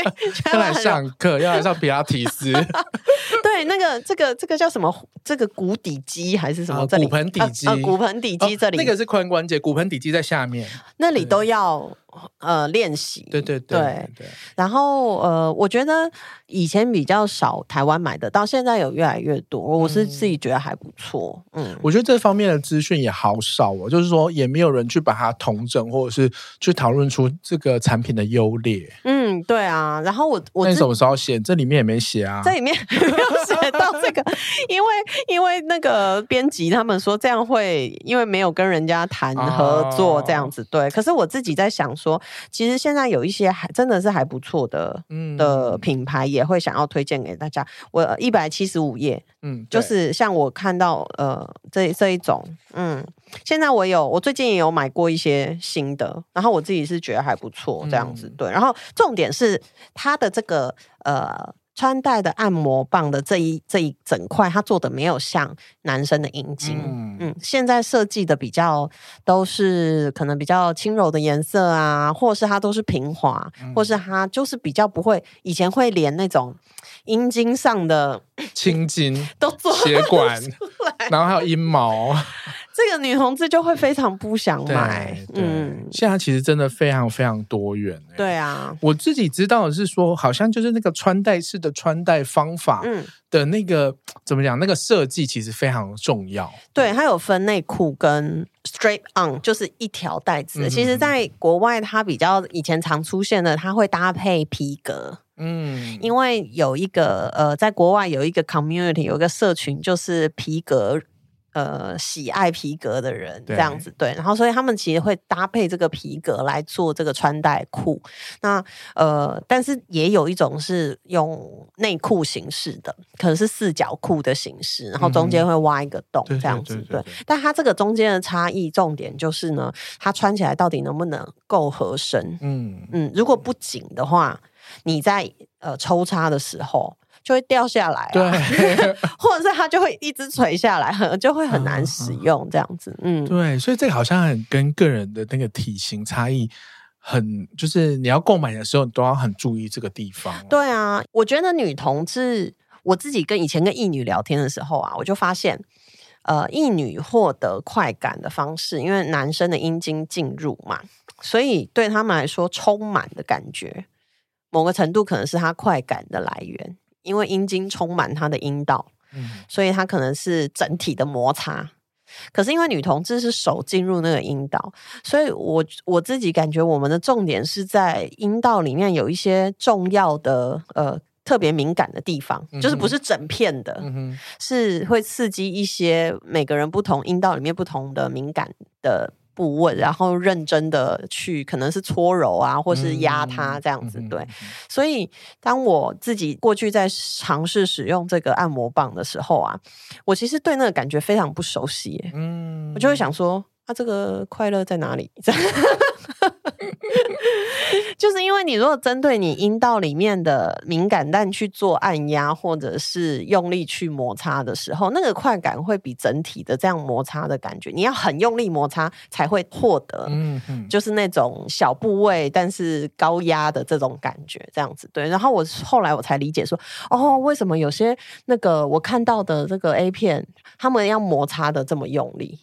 要来上课，要来上皮拉提斯，对那个。这个这个叫什么？这个骨底肌还是什么？骨盆底肌，骨盆底肌这里，那个是髋关节，骨盆底肌在下面，那里都要呃练习。对对对对。然后呃，我觉得以前比较少台湾买的到，现在有越来越多，我是自己觉得还不错。嗯，我觉得这方面的资讯也好少哦，就是说也没有人去把它统整，或者是去讨论出这个产品的优劣。嗯，对啊。然后我我那你什么时候写？这里面也没写啊，这里面没有写到。这个，因为因为那个编辑他们说这样会，因为没有跟人家谈合作这样子，对。可是我自己在想说，其实现在有一些还真的是还不错的，嗯，的品牌也会想要推荐给大家。我一百七十五页，嗯，就是像我看到呃这这一种，嗯，现在我有我最近也有买过一些新的，然后我自己是觉得还不错这样子，对。然后重点是它的这个呃。穿戴的按摩棒的这一这一整块，它做的没有像男生的阴茎，嗯，嗯，现在设计的比较都是可能比较轻柔的颜色啊，或是它都是平滑，嗯、或是它就是比较不会，以前会连那种阴茎上的青筋都做血管，然后还有阴毛。这个女同志就会非常不想买，嗯，现在其实真的非常非常多元，对啊，我自己知道的是说，好像就是那个穿戴式的穿戴方法，嗯，的那个、嗯、怎么讲，那个设计其实非常重要，对，它有分内裤跟 straight on，就是一条带子的。嗯、其实，在国外它比较以前常出现的，它会搭配皮革，嗯，因为有一个呃，在国外有一个 community，有一个社群，就是皮革。呃，喜爱皮革的人这样子对，然后所以他们其实会搭配这个皮革来做这个穿戴裤。那呃，但是也有一种是用内裤形式的，可能是四角裤的形式，然后中间会挖一个洞这样子对。但它这个中间的差异重点就是呢，它穿起来到底能不能够合身？嗯嗯，如果不紧的话，你在呃抽插的时候。就会掉下来，对，或者是它就会一直垂下来，很就会很难使用这样子。嗯，对，所以这个好像很跟个人的那个体型差异很，就是你要购买的时候，你都要很注意这个地方。对啊，我觉得女同志，我自己跟以前跟异女聊天的时候啊，我就发现，呃，异女获得快感的方式，因为男生的阴茎进入嘛，所以对他们来说，充满的感觉，某个程度可能是他快感的来源。因为阴茎充满他的阴道，嗯，所以他可能是整体的摩擦。可是因为女同志是手进入那个阴道，所以我我自己感觉我们的重点是在阴道里面有一些重要的呃特别敏感的地方，嗯，就是不是整片的，嗯，是会刺激一些每个人不同阴道里面不同的敏感的。不问，然后认真的去，可能是搓揉啊，或是压它这样子，嗯、对。所以，当我自己过去在尝试使用这个按摩棒的时候啊，我其实对那个感觉非常不熟悉。嗯，我就会想说，啊，这个快乐在哪里？就是因为你如果针对你阴道里面的敏感蛋去做按压，或者是用力去摩擦的时候，那个快感会比整体的这样摩擦的感觉，你要很用力摩擦才会获得，嗯嗯，就是那种小部位但是高压的这种感觉，这样子对。然后我后来我才理解说，哦，为什么有些那个我看到的这个 A 片，他们要摩擦的这么用力。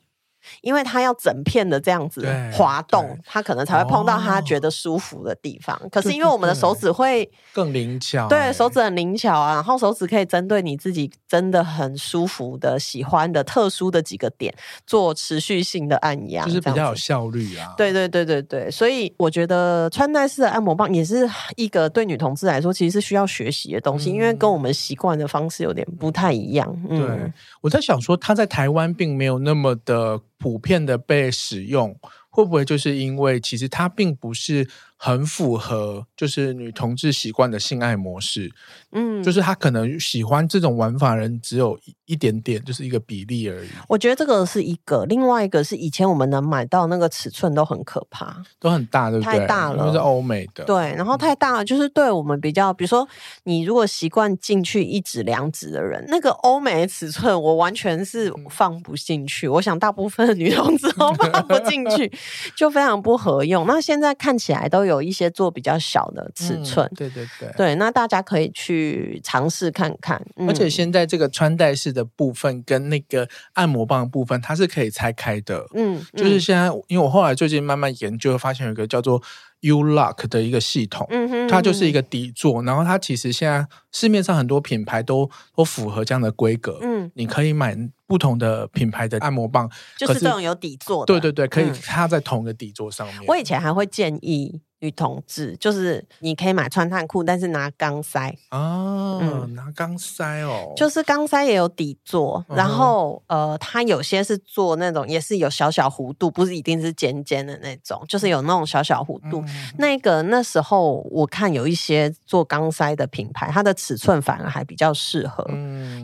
因为它要整片的这样子滑动，它可能才会碰到它觉得舒服的地方。哦、可是因为我们的手指会更灵巧，对，手指很灵巧啊。然后手指可以针对你自己真的很舒服的、喜欢的、特殊的几个点做持续性的按压，就是比较有效率啊。对对对对对，所以我觉得穿戴式的按摩棒也是一个对女同志来说其实是需要学习的东西，嗯、因为跟我们习惯的方式有点不太一样。嗯，对，我在想说，他在台湾并没有那么的。普遍的被使用，会不会就是因为其实它并不是很符合就是女同志习惯的性爱模式？嗯，就是他可能喜欢这种玩法人只有一一点点，就是一个比例而已。我觉得这个是一个，另外一个是以前我们能买到那个尺寸都很可怕，都很大，对不对？太大了，是欧美的。对，然后太大了，就是对我们比较，比如说你如果习惯进去一指两指的人，那个欧美的尺寸我完全是放不进去。我想大部分的女同志都放不进去，就非常不合用。那现在看起来都有一些做比较小的尺寸，嗯、对对对，对，那大家可以去尝试看看。嗯、而且现在这个穿戴式的部分跟那个按摩棒的部分，它是可以拆开的。嗯，就是现在，因为我后来最近慢慢研究，发现有一个叫做 U-Lock 的一个系统，嗯哼，它就是一个底座，然后它其实现在市面上很多品牌都都符合这样的规格。嗯，你可以买不同的品牌的按摩棒，就是这种有底座的。对对对，可以插在同一个底座上面。我以前还会建议。女同志就是你可以买穿探裤，但是拿钢塞哦，嗯、拿钢塞哦，就是钢塞也有底座，然后呃，它有些是做那种也是有小小弧度，不是一定是尖尖的那种，就是有那种小小弧度。那个那时候我看有一些做钢塞的品牌，它的尺寸反而还比较适合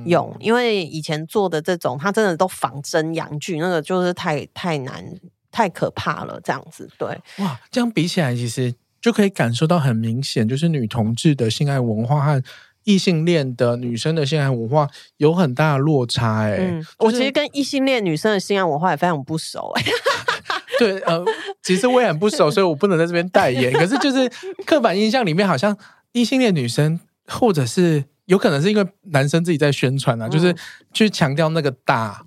用，嗯、因为以前做的这种，它真的都仿真阳具，那个就是太太难。太可怕了，这样子对哇，这样比起来，其实就可以感受到很明显，就是女同志的性爱文化和异性恋的女生的性爱文化有很大的落差。哎、我其实跟异性恋女生的性爱文化也非常不熟。哎，对，呃，其实我也很不熟，所以我不能在这边代言。可是就是刻板印象里面，好像异性恋女生，或者是有可能是因为男生自己在宣传啊，嗯、就是去强调那个大。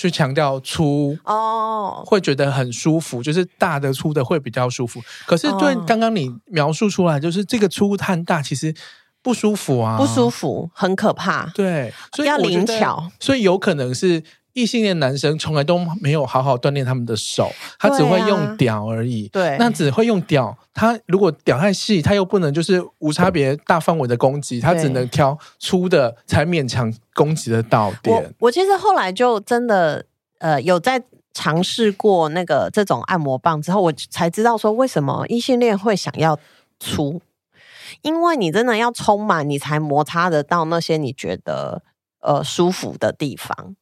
去强调粗哦，会觉得很舒服，就是大的粗的会比较舒服。可是对刚刚你描述出来，就是这个粗和大其实不舒服啊，不舒服，很可怕。对，所以要灵巧，所以有可能是。异性恋男生从来都没有好好锻炼他们的手，他只会用屌而已。对，那只会用屌，他如果屌太细，他又不能就是无差别大范围的攻击，他只能挑粗的才勉强攻击得到点。我我其实后来就真的呃有在尝试过那个这种按摩棒之后，我才知道说为什么异性恋会想要粗，因为你真的要充满，你才摩擦得到那些你觉得呃舒服的地方。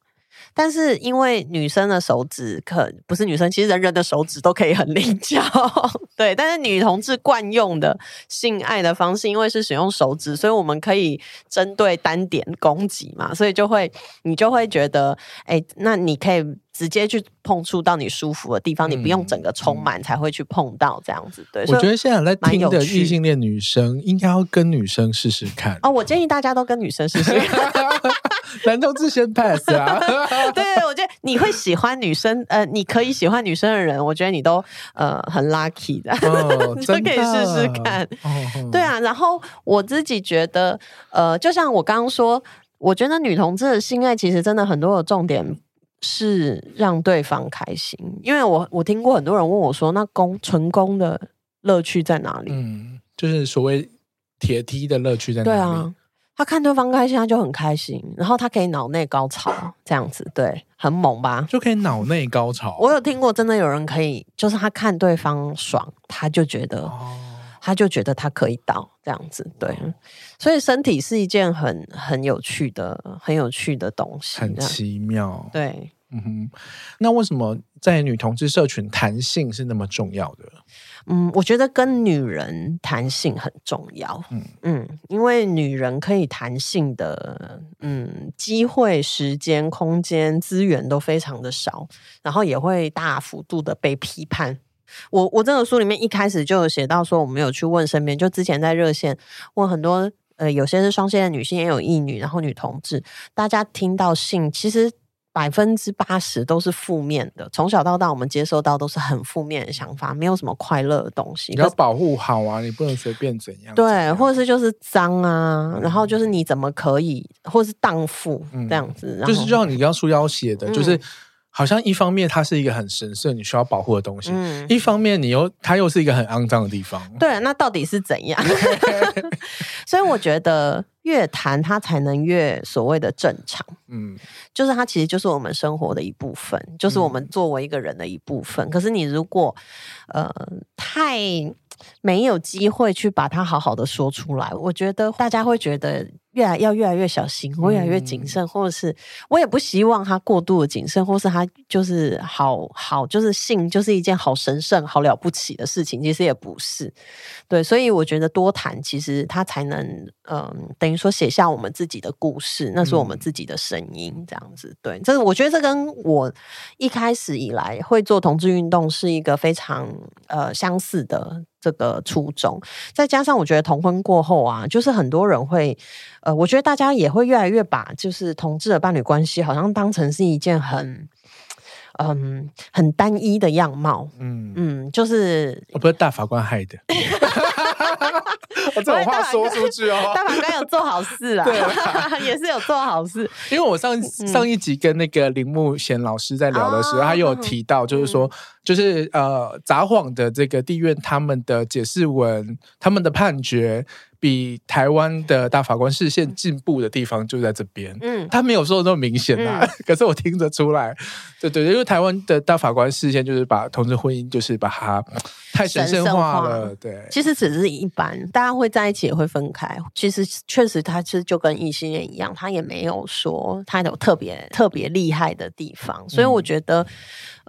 但是因为女生的手指可不是女生，其实人人的手指都可以很灵巧，对。但是女同志惯用的性爱的方式，因为是使用手指，所以我们可以针对单点攻击嘛，所以就会你就会觉得，哎、那你可以直接去碰触到你舒服的地方，嗯、你不用整个充满才会去碰到这样子。对，我觉得现在在听的异性恋女生应该要跟女生试试看哦。我建议大家都跟女生试试看。男同志先 pass 啊！对，我觉得你会喜欢女生，呃，你可以喜欢女生的人，我觉得你都呃很 lucky 的，哦、你都可以试试看。哦、对啊，然后我自己觉得，呃，就像我刚刚说，我觉得女同志的性爱其实真的很多的重点是让对方开心，因为我我听过很多人问我说，那功成功的乐趣在哪里？嗯，就是所谓铁梯的乐趣在哪里？对啊。他看对方开心，他就很开心，然后他可以脑内高潮，这样子，对，很猛吧？就可以脑内高潮。我有听过，真的有人可以，就是他看对方爽，他就觉得，哦、他就觉得他可以到这样子，对。哦、所以身体是一件很很有趣的、很有趣的东西，很奇妙。对，嗯哼，那为什么在女同志社群弹性是那么重要的？嗯，我觉得跟女人谈性很重要。嗯嗯，因为女人可以弹性的，嗯，机会、时间、空间、资源都非常的少，然后也会大幅度的被批判。我我这个书里面一开始就有写到说，我们有去问身边，就之前在热线问很多，呃，有些是双性的女性，也有异女，然后女同志，大家听到性，其实。百分之八十都是负面的，从小到大我们接收到都是很负面的想法，没有什么快乐的东西。你要保护好啊，你不能随便怎样。对，样或者是就是脏啊，嗯、然后就是你怎么可以，或者是荡妇这样子。嗯、就是就像你刚书要写的，嗯、就是。好像一方面它是一个很神圣、你需要保护的东西，嗯、一方面你又它又是一个很肮脏的地方。对，那到底是怎样？所以我觉得越谈它才能越所谓的正常。嗯，就是它其实就是我们生活的一部分，就是我们作为一个人的一部分。嗯、可是你如果呃太没有机会去把它好好的说出来，我觉得大家会觉得。越来要越来越小心，我越来越谨慎，嗯、或者是我也不希望他过度的谨慎，或是他就是好好就是性就是一件好神圣、好了不起的事情，其实也不是。对，所以我觉得多谈，其实他才能嗯、呃，等于说写下我们自己的故事，那是我们自己的声音，这样子。对，这个我觉得这跟我一开始以来会做同志运动是一个非常呃相似的。这个初衷，再加上我觉得同婚过后啊，就是很多人会，呃，我觉得大家也会越来越把就是同志的伴侣关系，好像当成是一件很，嗯，很单一的样貌，嗯。嗯，就是我不是大法官害的。我这种话说出去哦，大法官有做好事啊，对啊，也是有做好事。因为我上上一集跟那个林木贤老师在聊的时候，他有提到，就是说，就是呃，札幌的这个地院他们的解释文，他们的判决。比台湾的大法官视线进步的地方就在这边，嗯，他没有说的那么明显啊，嗯、可是我听得出来，对对，因为台湾的大法官视线就是把同志婚姻就是把它太神圣化了，对，其实只是一般，大家会在一起也会分开，其实确实他其实就跟异性恋一样，他也没有说他有特别特别厉害的地方，所以我觉得。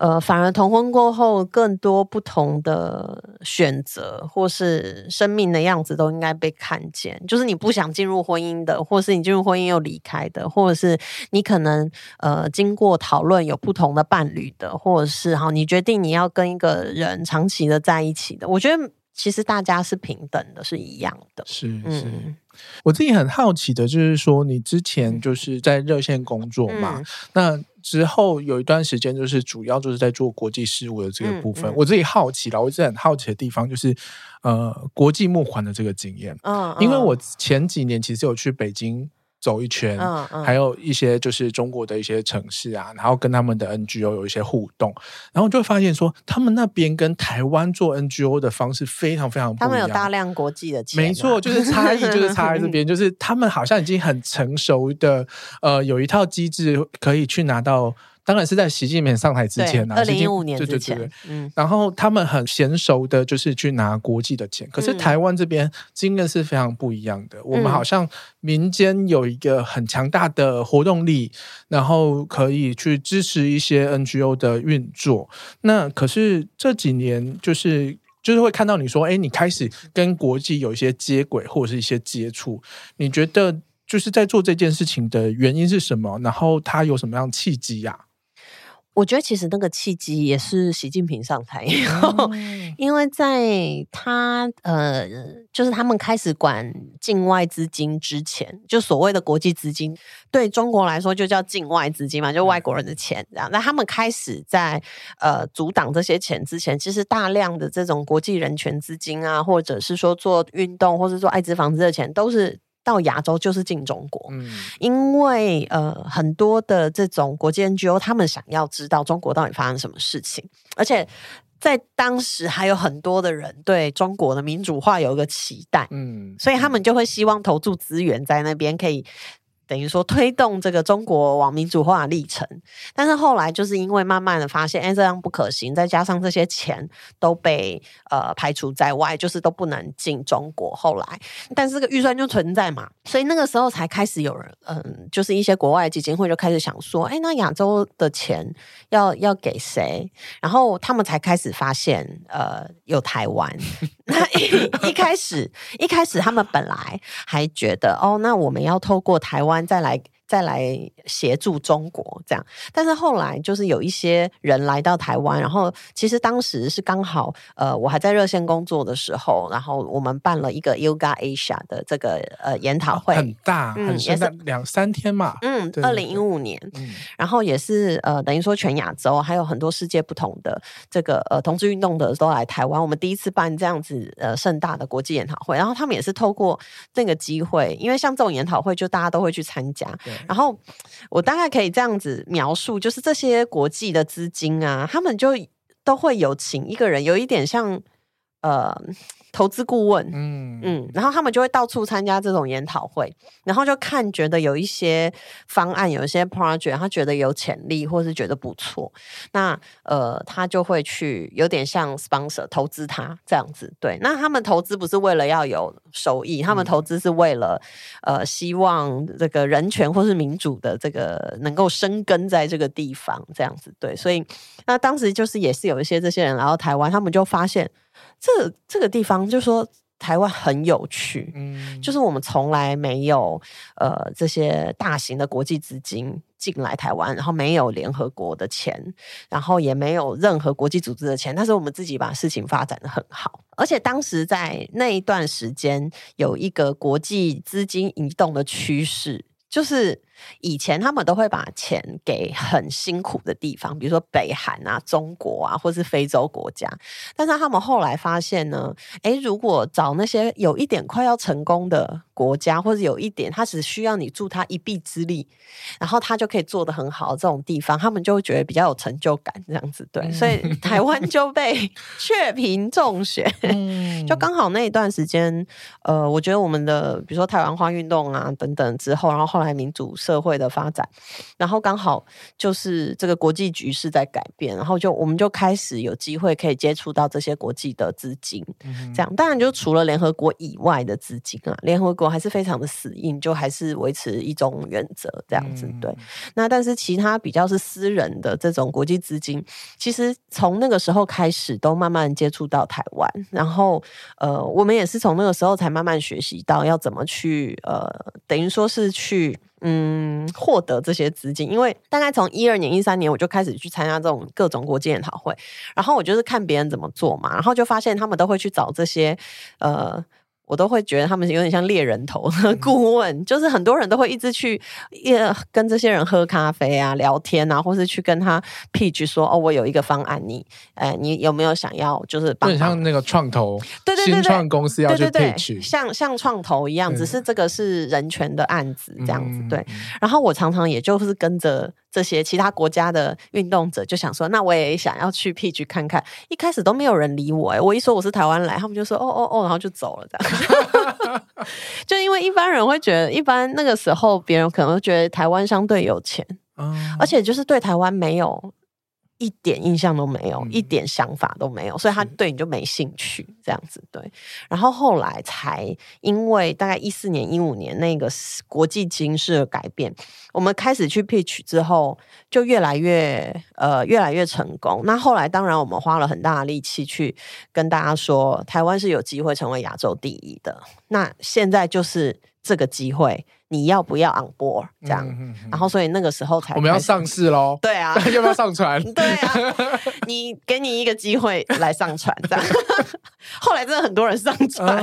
呃，反而同婚过后，更多不同的选择或是生命的样子都应该被看见。就是你不想进入婚姻的，或是你进入婚姻又离开的，或者是你可能呃经过讨论有不同的伴侣的，或者是哈你决定你要跟一个人长期的在一起的。我觉得其实大家是平等的，是一样的。是是，嗯、我自己很好奇的就是说，你之前就是在热线工作嘛？嗯、那之后有一段时间，就是主要就是在做国际事务的这个部分。嗯嗯、我自己好奇了，我一直很好奇的地方就是，呃，国际募款的这个经验。因为我前几年其实有去北京。走一圈，嗯嗯，还有一些就是中国的一些城市啊，然后跟他们的 NGO 有一些互动，然后就会发现说，他们那边跟台湾做 NGO 的方式非常非常不一样。他们有大量国际的钱，没错，就是差异就是差在这边，就是他们好像已经很成熟的，呃，有一套机制可以去拿到。当然是在习近平上台之前啊，二零一五年之前，嗯，然后他们很娴熟的，就是去拿国际的钱。可是台湾这边经验是非常不一样的。嗯、我们好像民间有一个很强大的活动力，然后可以去支持一些 NGO 的运作。那可是这几年，就是就是会看到你说，哎，你开始跟国际有一些接轨或者是一些接触。你觉得就是在做这件事情的原因是什么？然后它有什么样的契机呀、啊？我觉得其实那个契机也是习近平上台以后，因为在他呃，就是他们开始管境外资金之前，就所谓的国际资金，对中国来说就叫境外资金嘛，就外国人的钱这样。那他们开始在呃阻挡这些钱之前，其实大量的这种国际人权资金啊，或者是说做运动或者做艾滋防治的钱，都是。到亚洲就是进中国，嗯，因为呃很多的这种国际 NGO，他们想要知道中国到底发生什么事情，而且在当时还有很多的人对中国的民主化有一个期待，嗯，所以他们就会希望投注资源在那边，可以等于说推动这个中国往民主化历程，但是后来就是因为慢慢的发现，哎，这样不可行，再加上这些钱都被呃排除在外，就是都不能进中国。后来，但是这个预算就存在嘛，所以那个时候才开始有人，嗯，就是一些国外基金会就开始想说，哎，那亚洲的钱要要给谁？然后他们才开始发现，呃，有台湾。那一一开始，一开始他们本来还觉得，哦，那我们要透过台湾。再来。再来协助中国这样，但是后来就是有一些人来到台湾，然后其实当时是刚好，呃，我还在热线工作的时候，然后我们办了一个 Yoga Asia 的这个呃研讨会，很大，嗯，很也是两三天嘛，嗯，二零一五年，嗯，然后也是呃等于说全亚洲还有很多世界不同的这个呃同志运动的都来台湾，我们第一次办这样子呃盛大的国际研讨会，然后他们也是透过这个机会，因为像这种研讨会就大家都会去参加。然后我大概可以这样子描述，就是这些国际的资金啊，他们就都会有请一个人，有一点像呃。投资顾问，嗯嗯，然后他们就会到处参加这种研讨会，然后就看觉得有一些方案，有一些 project，他觉得有潜力，或是觉得不错，那呃，他就会去有点像 sponsor 投资他这样子。对，那他们投资不是为了要有收益，他们投资是为了呃，希望这个人权或是民主的这个能够生根在这个地方这样子。对，所以那当时就是也是有一些这些人来到台湾，他们就发现。这这个地方就是说台湾很有趣，嗯，就是我们从来没有呃这些大型的国际资金进来台湾，然后没有联合国的钱，然后也没有任何国际组织的钱，但是我们自己把事情发展的很好，而且当时在那一段时间有一个国际资金移动的趋势，就是。以前他们都会把钱给很辛苦的地方，比如说北韩啊、中国啊，或是非洲国家。但是他们后来发现呢，诶，如果找那些有一点快要成功的国家，或者有一点他只需要你助他一臂之力，然后他就可以做得很好这种地方，他们就会觉得比较有成就感，这样子对。所以 台湾就被雀屏中选，就刚好那一段时间，呃，我觉得我们的比如说台湾化运动啊等等之后，然后后来民主。社会的发展，然后刚好就是这个国际局势在改变，然后就我们就开始有机会可以接触到这些国际的资金，嗯、这样当然就除了联合国以外的资金啊，联合国还是非常的死硬，就还是维持一种原则这样子。对，嗯、那但是其他比较是私人的这种国际资金，其实从那个时候开始都慢慢接触到台湾，然后呃，我们也是从那个时候才慢慢学习到要怎么去呃，等于说是去。嗯，获得这些资金，因为大概从一二年、一三年我就开始去参加这种各种国际研讨会，然后我就是看别人怎么做嘛，然后就发现他们都会去找这些呃。我都会觉得他们有点像猎人头顾问，嗯、就是很多人都会一直去也跟这些人喝咖啡啊、聊天啊，或是去跟他 pitch 说：“哦，我有一个方案，你，哎，你有没有想要？就是帮帮像那个创投，对对对，对，新创公司要去 pitch，对对对，像像创投一样，只是这个是人权的案子这样子。对，然后我常常也就是跟着。这些其他国家的运动者就想说，那我也想要去 pitch 看看。一开始都没有人理我，哎，我一说我是台湾来，他们就说哦哦哦，然后就走了这样。就因为一般人会觉得，一般那个时候别人可能会觉得台湾相对有钱，嗯，而且就是对台湾没有。一点印象都没有，嗯、一点想法都没有，所以他对你就没兴趣，是这样子对。然后后来才因为大概一四年、一五年那个国际形势的改变，我们开始去 pitch 之后，就越来越呃越来越成功。那后来当然我们花了很大的力气去跟大家说，台湾是有机会成为亚洲第一的。那现在就是这个机会。你要不要 on board 这样？然后所以那个时候才我们要上市喽。对啊，要不要上传？对啊，你给你一个机会来上传这样。后来真的很多人上传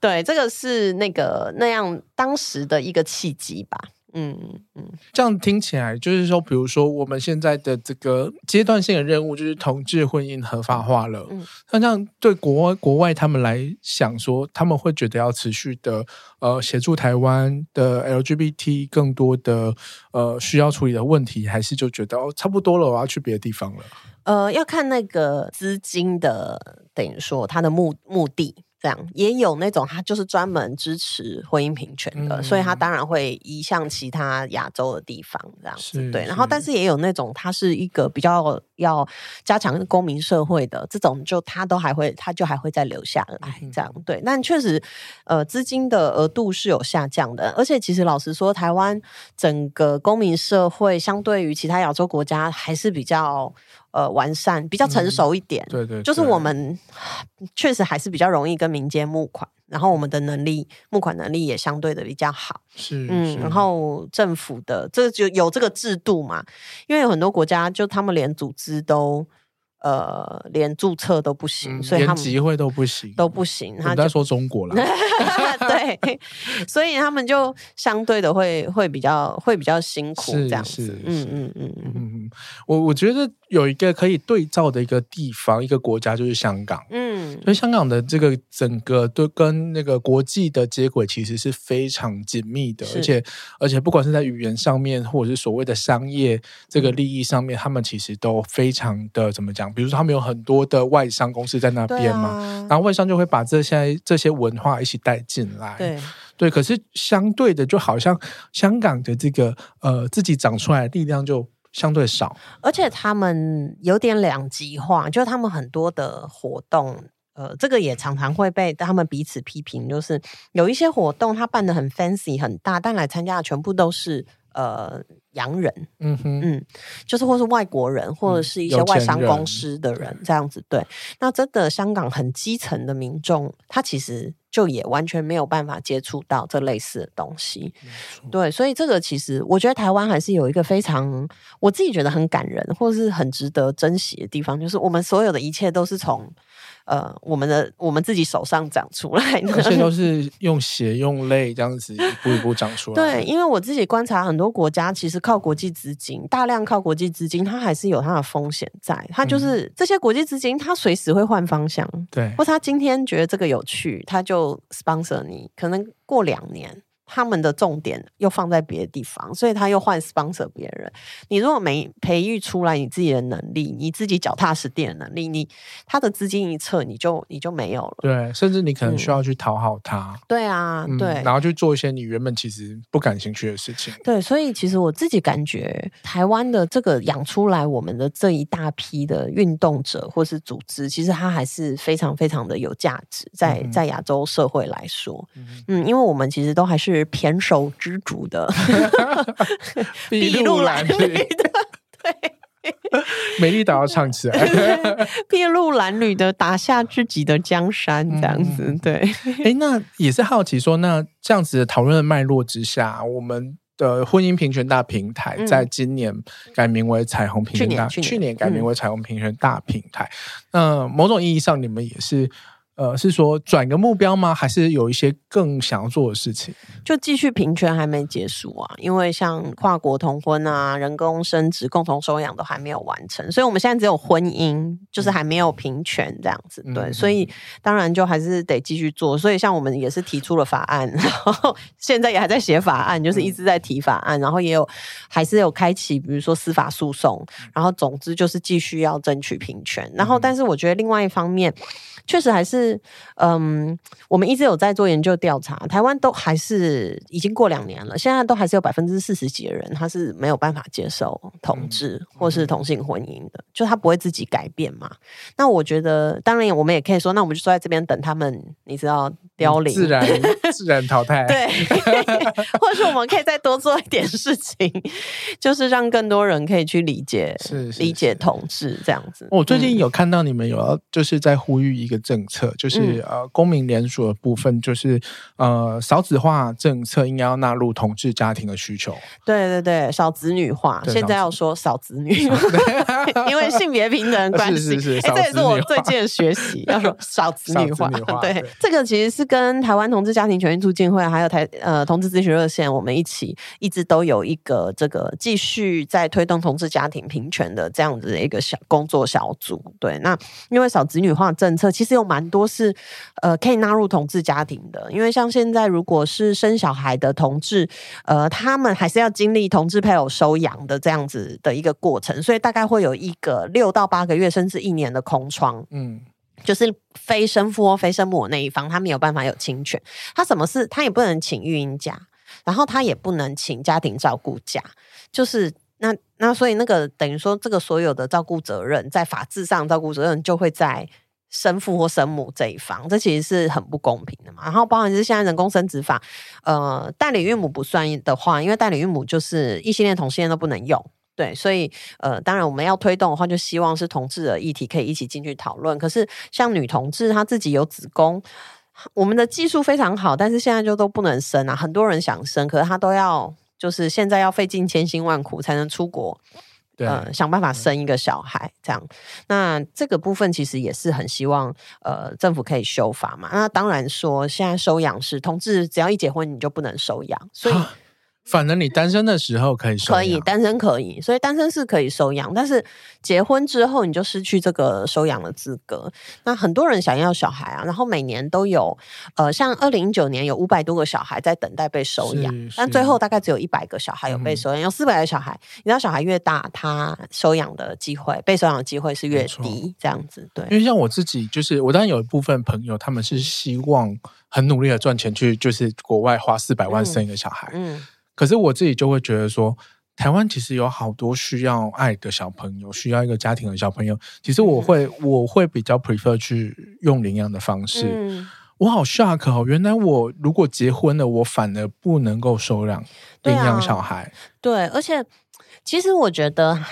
对，这个是那个那样当时的一个契机吧。嗯嗯，这样听起来就是说，比如说我们现在的这个阶段性的任务就是同志婚姻合法化了。嗯，那这样对国外国外他们来想说，他们会觉得要持续的呃协助台湾的 LGBT 更多的呃需要处理的问题，还是就觉得哦差不多了，我要去别的地方了。呃，要看那个资金的等于说它的目目的。这样也有那种他就是专门支持婚姻平权的，嗯、所以他当然会移向其他亚洲的地方这样子。对，然后但是也有那种他是一个比较要加强公民社会的这种，就他都还会他就还会再留下来这样。对，但确实呃资金的额度是有下降的，而且其实老实说，台湾整个公民社会相对于其他亚洲国家还是比较。呃，完善比较成熟一点，嗯、对，对对，就是我们确实还是比较容易跟民间募款，然后我们的能力募款能力也相对的比较好，是，嗯，然后政府的这就有这个制度嘛，因为有很多国家就他们连组织都。呃，连注册都不行，嗯、所以他们连集会都不行，都不行。他在说中国了，对，所以他们就相对的会会比较会比较辛苦这样子。嗯嗯。嗯嗯嗯，我我觉得有一个可以对照的一个地方，一个国家就是香港。嗯，所以香港的这个整个都跟那个国际的接轨其实是非常紧密的，而且而且不管是在语言上面，或者是所谓的商业这个利益上面，他们其实都非常的怎么讲？比如说，他们有很多的外商公司在那边嘛，啊、然后外商就会把这些这些文化一起带进来。对对，可是相对的，就好像香港的这个呃自己长出来的力量就相对少，而且他们有点两极化，就他们很多的活动，呃，这个也常常会被他们彼此批评，就是有一些活动他办的很 fancy 很大，但来参加的全部都是呃。洋人，嗯哼，嗯，就是或是外国人，或者是一些外商公司的人，这样子，对。那真的香港很基层的民众，他其实就也完全没有办法接触到这类似的东西，对。所以这个其实，我觉得台湾还是有一个非常我自己觉得很感人，或是很值得珍惜的地方，就是我们所有的一切都是从。呃，我们的我们自己手上长出来的，而且都是用血用泪这样子一步一步长出来。对，因为我自己观察很多国家，其实靠国际资金，大量靠国际资金，它还是有它的风险在。它就是、嗯、这些国际资金，它随时会换方向。对，或是他今天觉得这个有趣，他就 sponsor 你，可能过两年。他们的重点又放在别的地方，所以他又换 sponsor 别人。你如果没培育出来你自己的能力，你自己脚踏实地的能力，你他的资金一撤，你就你就没有了。对，甚至你可能需要去讨好他。嗯、对啊，嗯、对，然后去做一些你原本其实不感兴趣的事情。对，所以其实我自己感觉，台湾的这个养出来我们的这一大批的运动者或是组织，其实它还是非常非常的有价值，在在亚洲社会来说，嗯，嗯，因为我们其实都还是。胼手胝足的，筚路蓝缕的，对，美丽岛要唱起来，筚路蓝缕的打下自己的江山，这样子，嗯、对。哎、欸，那也是好奇说，那这样子的讨论的脉络之下，我们的婚姻平权大平台在今年改名为彩虹平权大，去年，去年改名为彩虹平权大平台。那、嗯、某种意义上，你们也是。呃，是说转个目标吗？还是有一些更想要做的事情？就继续平权还没结束啊，因为像跨国同婚啊、人工生殖、共同收养都还没有完成，所以我们现在只有婚姻，就是还没有平权这样子。对，嗯、所以当然就还是得继续做。所以像我们也是提出了法案，然后现在也还在写法案，就是一直在提法案，然后也有还是有开启，比如说司法诉讼，然后总之就是继续要争取平权。然后，但是我觉得另外一方面，确实还是。嗯，我们一直有在做研究调查，台湾都还是已经过两年了，现在都还是有百分之四十几的人他是没有办法接受同志或是同性婚姻的，就他不会自己改变嘛。那我觉得，当然我们也可以说，那我们就坐在这边等他们，你知道凋零，自然自然淘汰。对，或者是我们可以再多做一点事情，就是让更多人可以去理解，是，理解同志这样子。我最近有看到你们有要就是在呼吁一个政策。就是呃，公民联署的部分，就是呃，少子化政策应该要纳入同志家庭的需求。对对对，少子女化，现在要说少子女，因为性别平等关系。是是是，哎，这也是我最近的学习，要说少子女化。对，这个其实是跟台湾同志家庭权益促进会，还有台呃同志咨询热线，我们一起一直都有一个这个继续在推动同志家庭平权的这样子的一个小工作小组。对，那因为少子女化政策其实有蛮多。是，呃，可以纳入同志家庭的，因为像现在如果是生小孩的同志，呃，他们还是要经历同志配偶收养的这样子的一个过程，所以大概会有一个六到八个月甚至一年的空窗。嗯。就是非生父或非生母那一方，他没有办法有亲权。他什么事，他也不能请育婴假，然后他也不能请家庭照顾假。就是那那，所以那个等于说，这个所有的照顾责任，在法制上照顾责任就会在生父或生母这一方，这其实是很不公平的嘛。然后，包含是现在人工生殖法，呃，代理孕母不算的话，因为代理孕母就是异性恋、同性恋都不能用。对，所以呃，当然我们要推动的话，就希望是同志的议题可以一起进去讨论。可是像女同志，她自己有子宫，我们的技术非常好，但是现在就都不能生啊。很多人想生，可是她都要就是现在要费尽千辛万苦才能出国，对，呃，想办法生一个小孩这样。那这个部分其实也是很希望呃政府可以修法嘛。那当然说现在收养是同志，只要一结婚你就不能收养，所以。反正你单身的时候可以收养，可以单身可以，所以单身是可以收养，但是结婚之后你就失去这个收养的资格。那很多人想要小孩啊，然后每年都有，呃，像二零一九年有五百多个小孩在等待被收养，但最后大概只有一百个小孩有被收养，嗯、有四百个小孩，你知道小孩越大，他收养的机会、被收养的机会是越低，这样子。对，因为像我自己，就是我当然有一部分朋友，他们是希望很努力的赚钱去，就是国外花四百万生一个小孩，嗯。嗯可是我自己就会觉得说，台湾其实有好多需要爱的小朋友，需要一个家庭的小朋友。其实我会，嗯、我会比较 prefer 去用领养的方式。嗯、我好 shock 哦，原来我如果结婚了，我反而不能够收养领养小孩。对，而且其实我觉得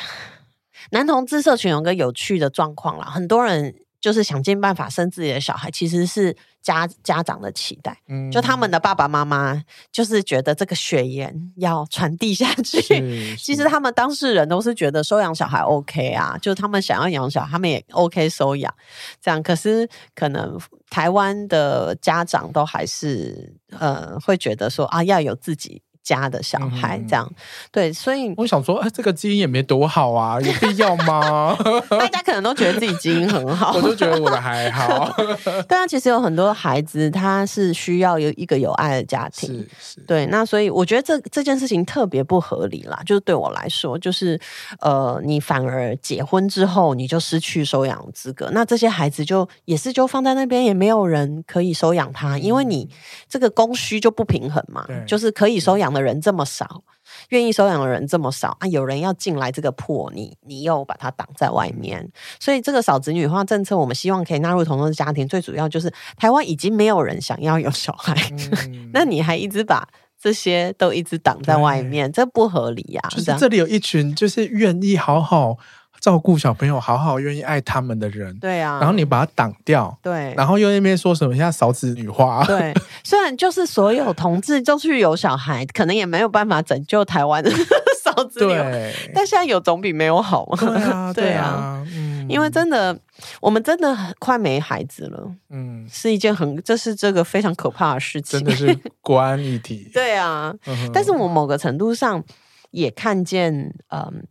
男同志社群有个有趣的状况啦，很多人。就是想尽办法生自己的小孩，其实是家家长的期待，嗯，就他们的爸爸妈妈就是觉得这个血缘要传递下去。其实他们当事人都是觉得收养小孩 OK 啊，就他们想要养小孩，他们也 OK 收养这样。可是可能台湾的家长都还是呃会觉得说啊，要有自己。家的小孩这样，嗯、对，所以我想说，哎，这个基因也没多好啊，有必要吗？大家可能都觉得自己基因很好，我就觉得我的还好。对啊，其实有很多孩子他是需要有一个有爱的家庭，是是，对。那所以我觉得这这件事情特别不合理啦，就是对我来说，就是呃，你反而结婚之后你就失去收养资格，那这些孩子就也是就放在那边，也没有人可以收养他，因为你这个供需就不平衡嘛，就是可以收养的。人这么少，愿意收养的人这么少啊！有人要进来这个破，你你又把它挡在外面，所以这个少子女化政策，我们希望可以纳入同志家庭。最主要就是台湾已经没有人想要有小孩，嗯、那你还一直把这些都一直挡在外面，这不合理呀、啊！就是这里有一群就是愿意好好。照顾小朋友，好好愿意爱他们的人，对啊，然后你把他挡掉，对，然后又那边说什么像少子女化，对，虽然就是所有同志都去有小孩，可能也没有办法拯救台湾的少子女，但现在有总比没有好嘛，对啊，对啊，嗯，因为真的，我们真的很快没孩子了，嗯，是一件很，这是这个非常可怕的事情，真的是国安议题，对啊，嗯、但是我某个程度上也看见，嗯。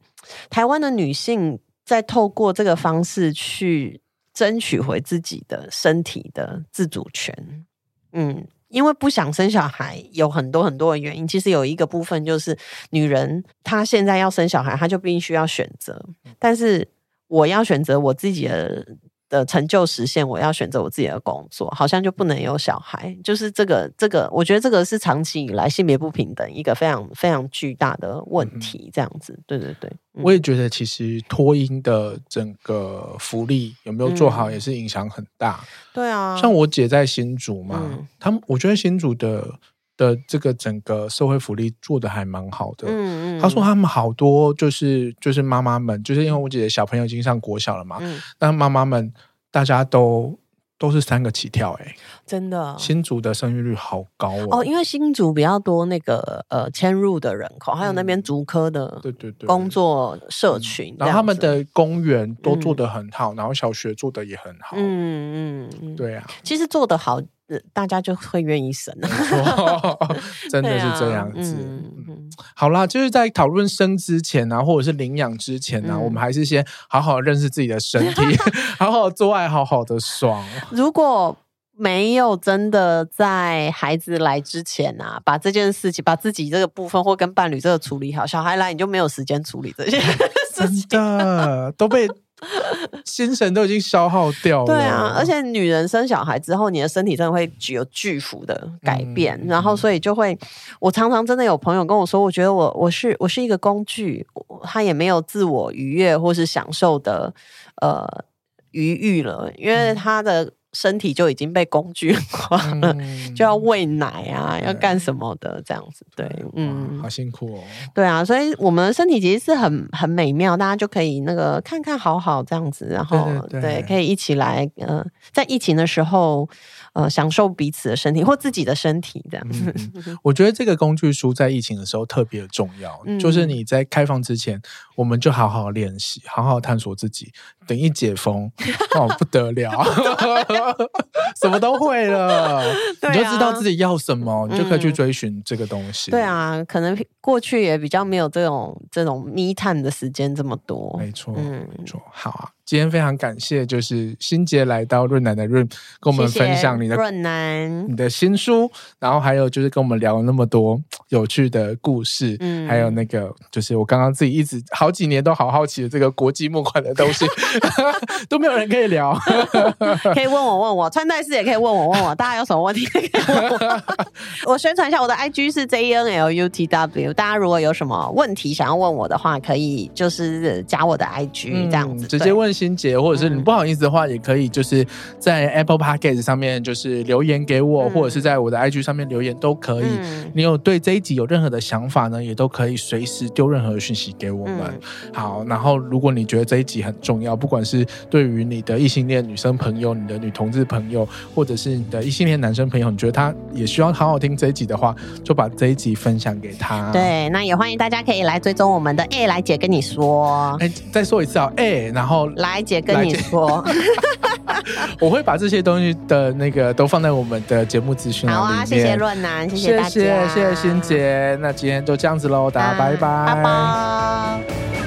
台湾的女性在透过这个方式去争取回自己的身体的自主权，嗯，因为不想生小孩有很多很多的原因。其实有一个部分就是，女人她现在要生小孩，她就必须要选择。但是我要选择我自己的。的成就实现，我要选择我自己的工作，好像就不能有小孩，就是这个这个，我觉得这个是长期以来性别不平等一个非常非常巨大的问题，这样子，嗯、对对对，嗯、我也觉得其实托婴的整个福利有没有做好，也是影响很大。嗯、对啊，像我姐在新竹嘛，嗯、他们我觉得新竹的。的这个整个社会福利做的还蛮好的。嗯嗯，他说他们好多就是就是妈妈们，就是因为我姐姐小朋友已经上国小了嘛，嗯，但妈妈们大家都都是三个起跳，欸，哎，真的，新竹的生育率好高哦。哦，因为新竹比较多那个呃迁入的人口，还有那边竹科的对对对。工作社群，然后他们的公园都做得很好，然后小学做得也很好，嗯嗯，对啊，其实做得好。大家就会愿意生了，真的是这样子。嗯、好啦，就是在讨论生之前啊，或者是领养之前呢、啊，嗯、我们还是先好好认识自己的身体，好好做爱，好好的爽。如果没有真的在孩子来之前啊，把这件事情，把自己这个部分或跟伴侣这个处理好，小孩来你就没有时间处理这些事情，真的都被。精神都已经消耗掉了。对啊，而且女人生小孩之后，你的身体真的会具有巨幅的改变，嗯、然后所以就会，我常常真的有朋友跟我说，我觉得我我是我是一个工具，他也没有自我愉悦或是享受的呃余裕了，因为他的。身体就已经被工具化了，嗯、就要喂奶啊，要干什么的这样子，对，嗯，好辛苦哦。对啊，所以我们的身体其实是很很美妙，大家就可以那个看看好好这样子，然后对，可以一起来，呃，在疫情的时候。呃，享受彼此的身体或自己的身体，这样子。嗯，我觉得这个工具书在疫情的时候特别的重要，嗯，就是你在开放之前，我们就好好练习，好好探索自己。等一解封，哦，不得了，什么都会了，啊，你就知道自己要什么，你就可以去追寻这个东西。对啊，可能过去也比较没有这种这种密探的时间这么多。没错，嗯，没错，好啊。今天非常感谢，就是欣杰来到润南的润，跟我们分享你的润南。你的新书，然后还有就是跟我们聊了那么多有趣的故事，嗯，还有那个就是我刚刚自己一直好几年都好好奇的这个国际募款的东西，都没有人可以聊，可以问我问我，穿戴式也可以问我问我，大家有什么问题可以问我，我宣传一下我的 IG 是 J N L U T W，大家如果有什么问题想要问我的话，可以就是加我的 IG、嗯、这样子，直接问。欣洁，或者是你不好意思的话，也可以就是在 Apple Podcast 上面就是留言给我，嗯、或者是在我的 IG 上面留言都可以。嗯、你有对这一集有任何的想法呢，也都可以随时丢任何的讯息给我们。嗯、好，然后如果你觉得这一集很重要，不管是对于你的异性恋女生朋友、你的女同志朋友，或者是你的异性恋男生朋友，你觉得他也需要好好听这一集的话，就把这一集分享给他。对，那也欢迎大家可以来追踪我们的 A 来姐跟你说。哎，再说一次啊，A，然后。来姐跟你说，我会把这些东西的那个都放在我们的节目资讯。好啊，谢谢润南，谢谢大家，谢谢谢谢欣姐。那今天就这样子喽，大家拜拜，拜拜。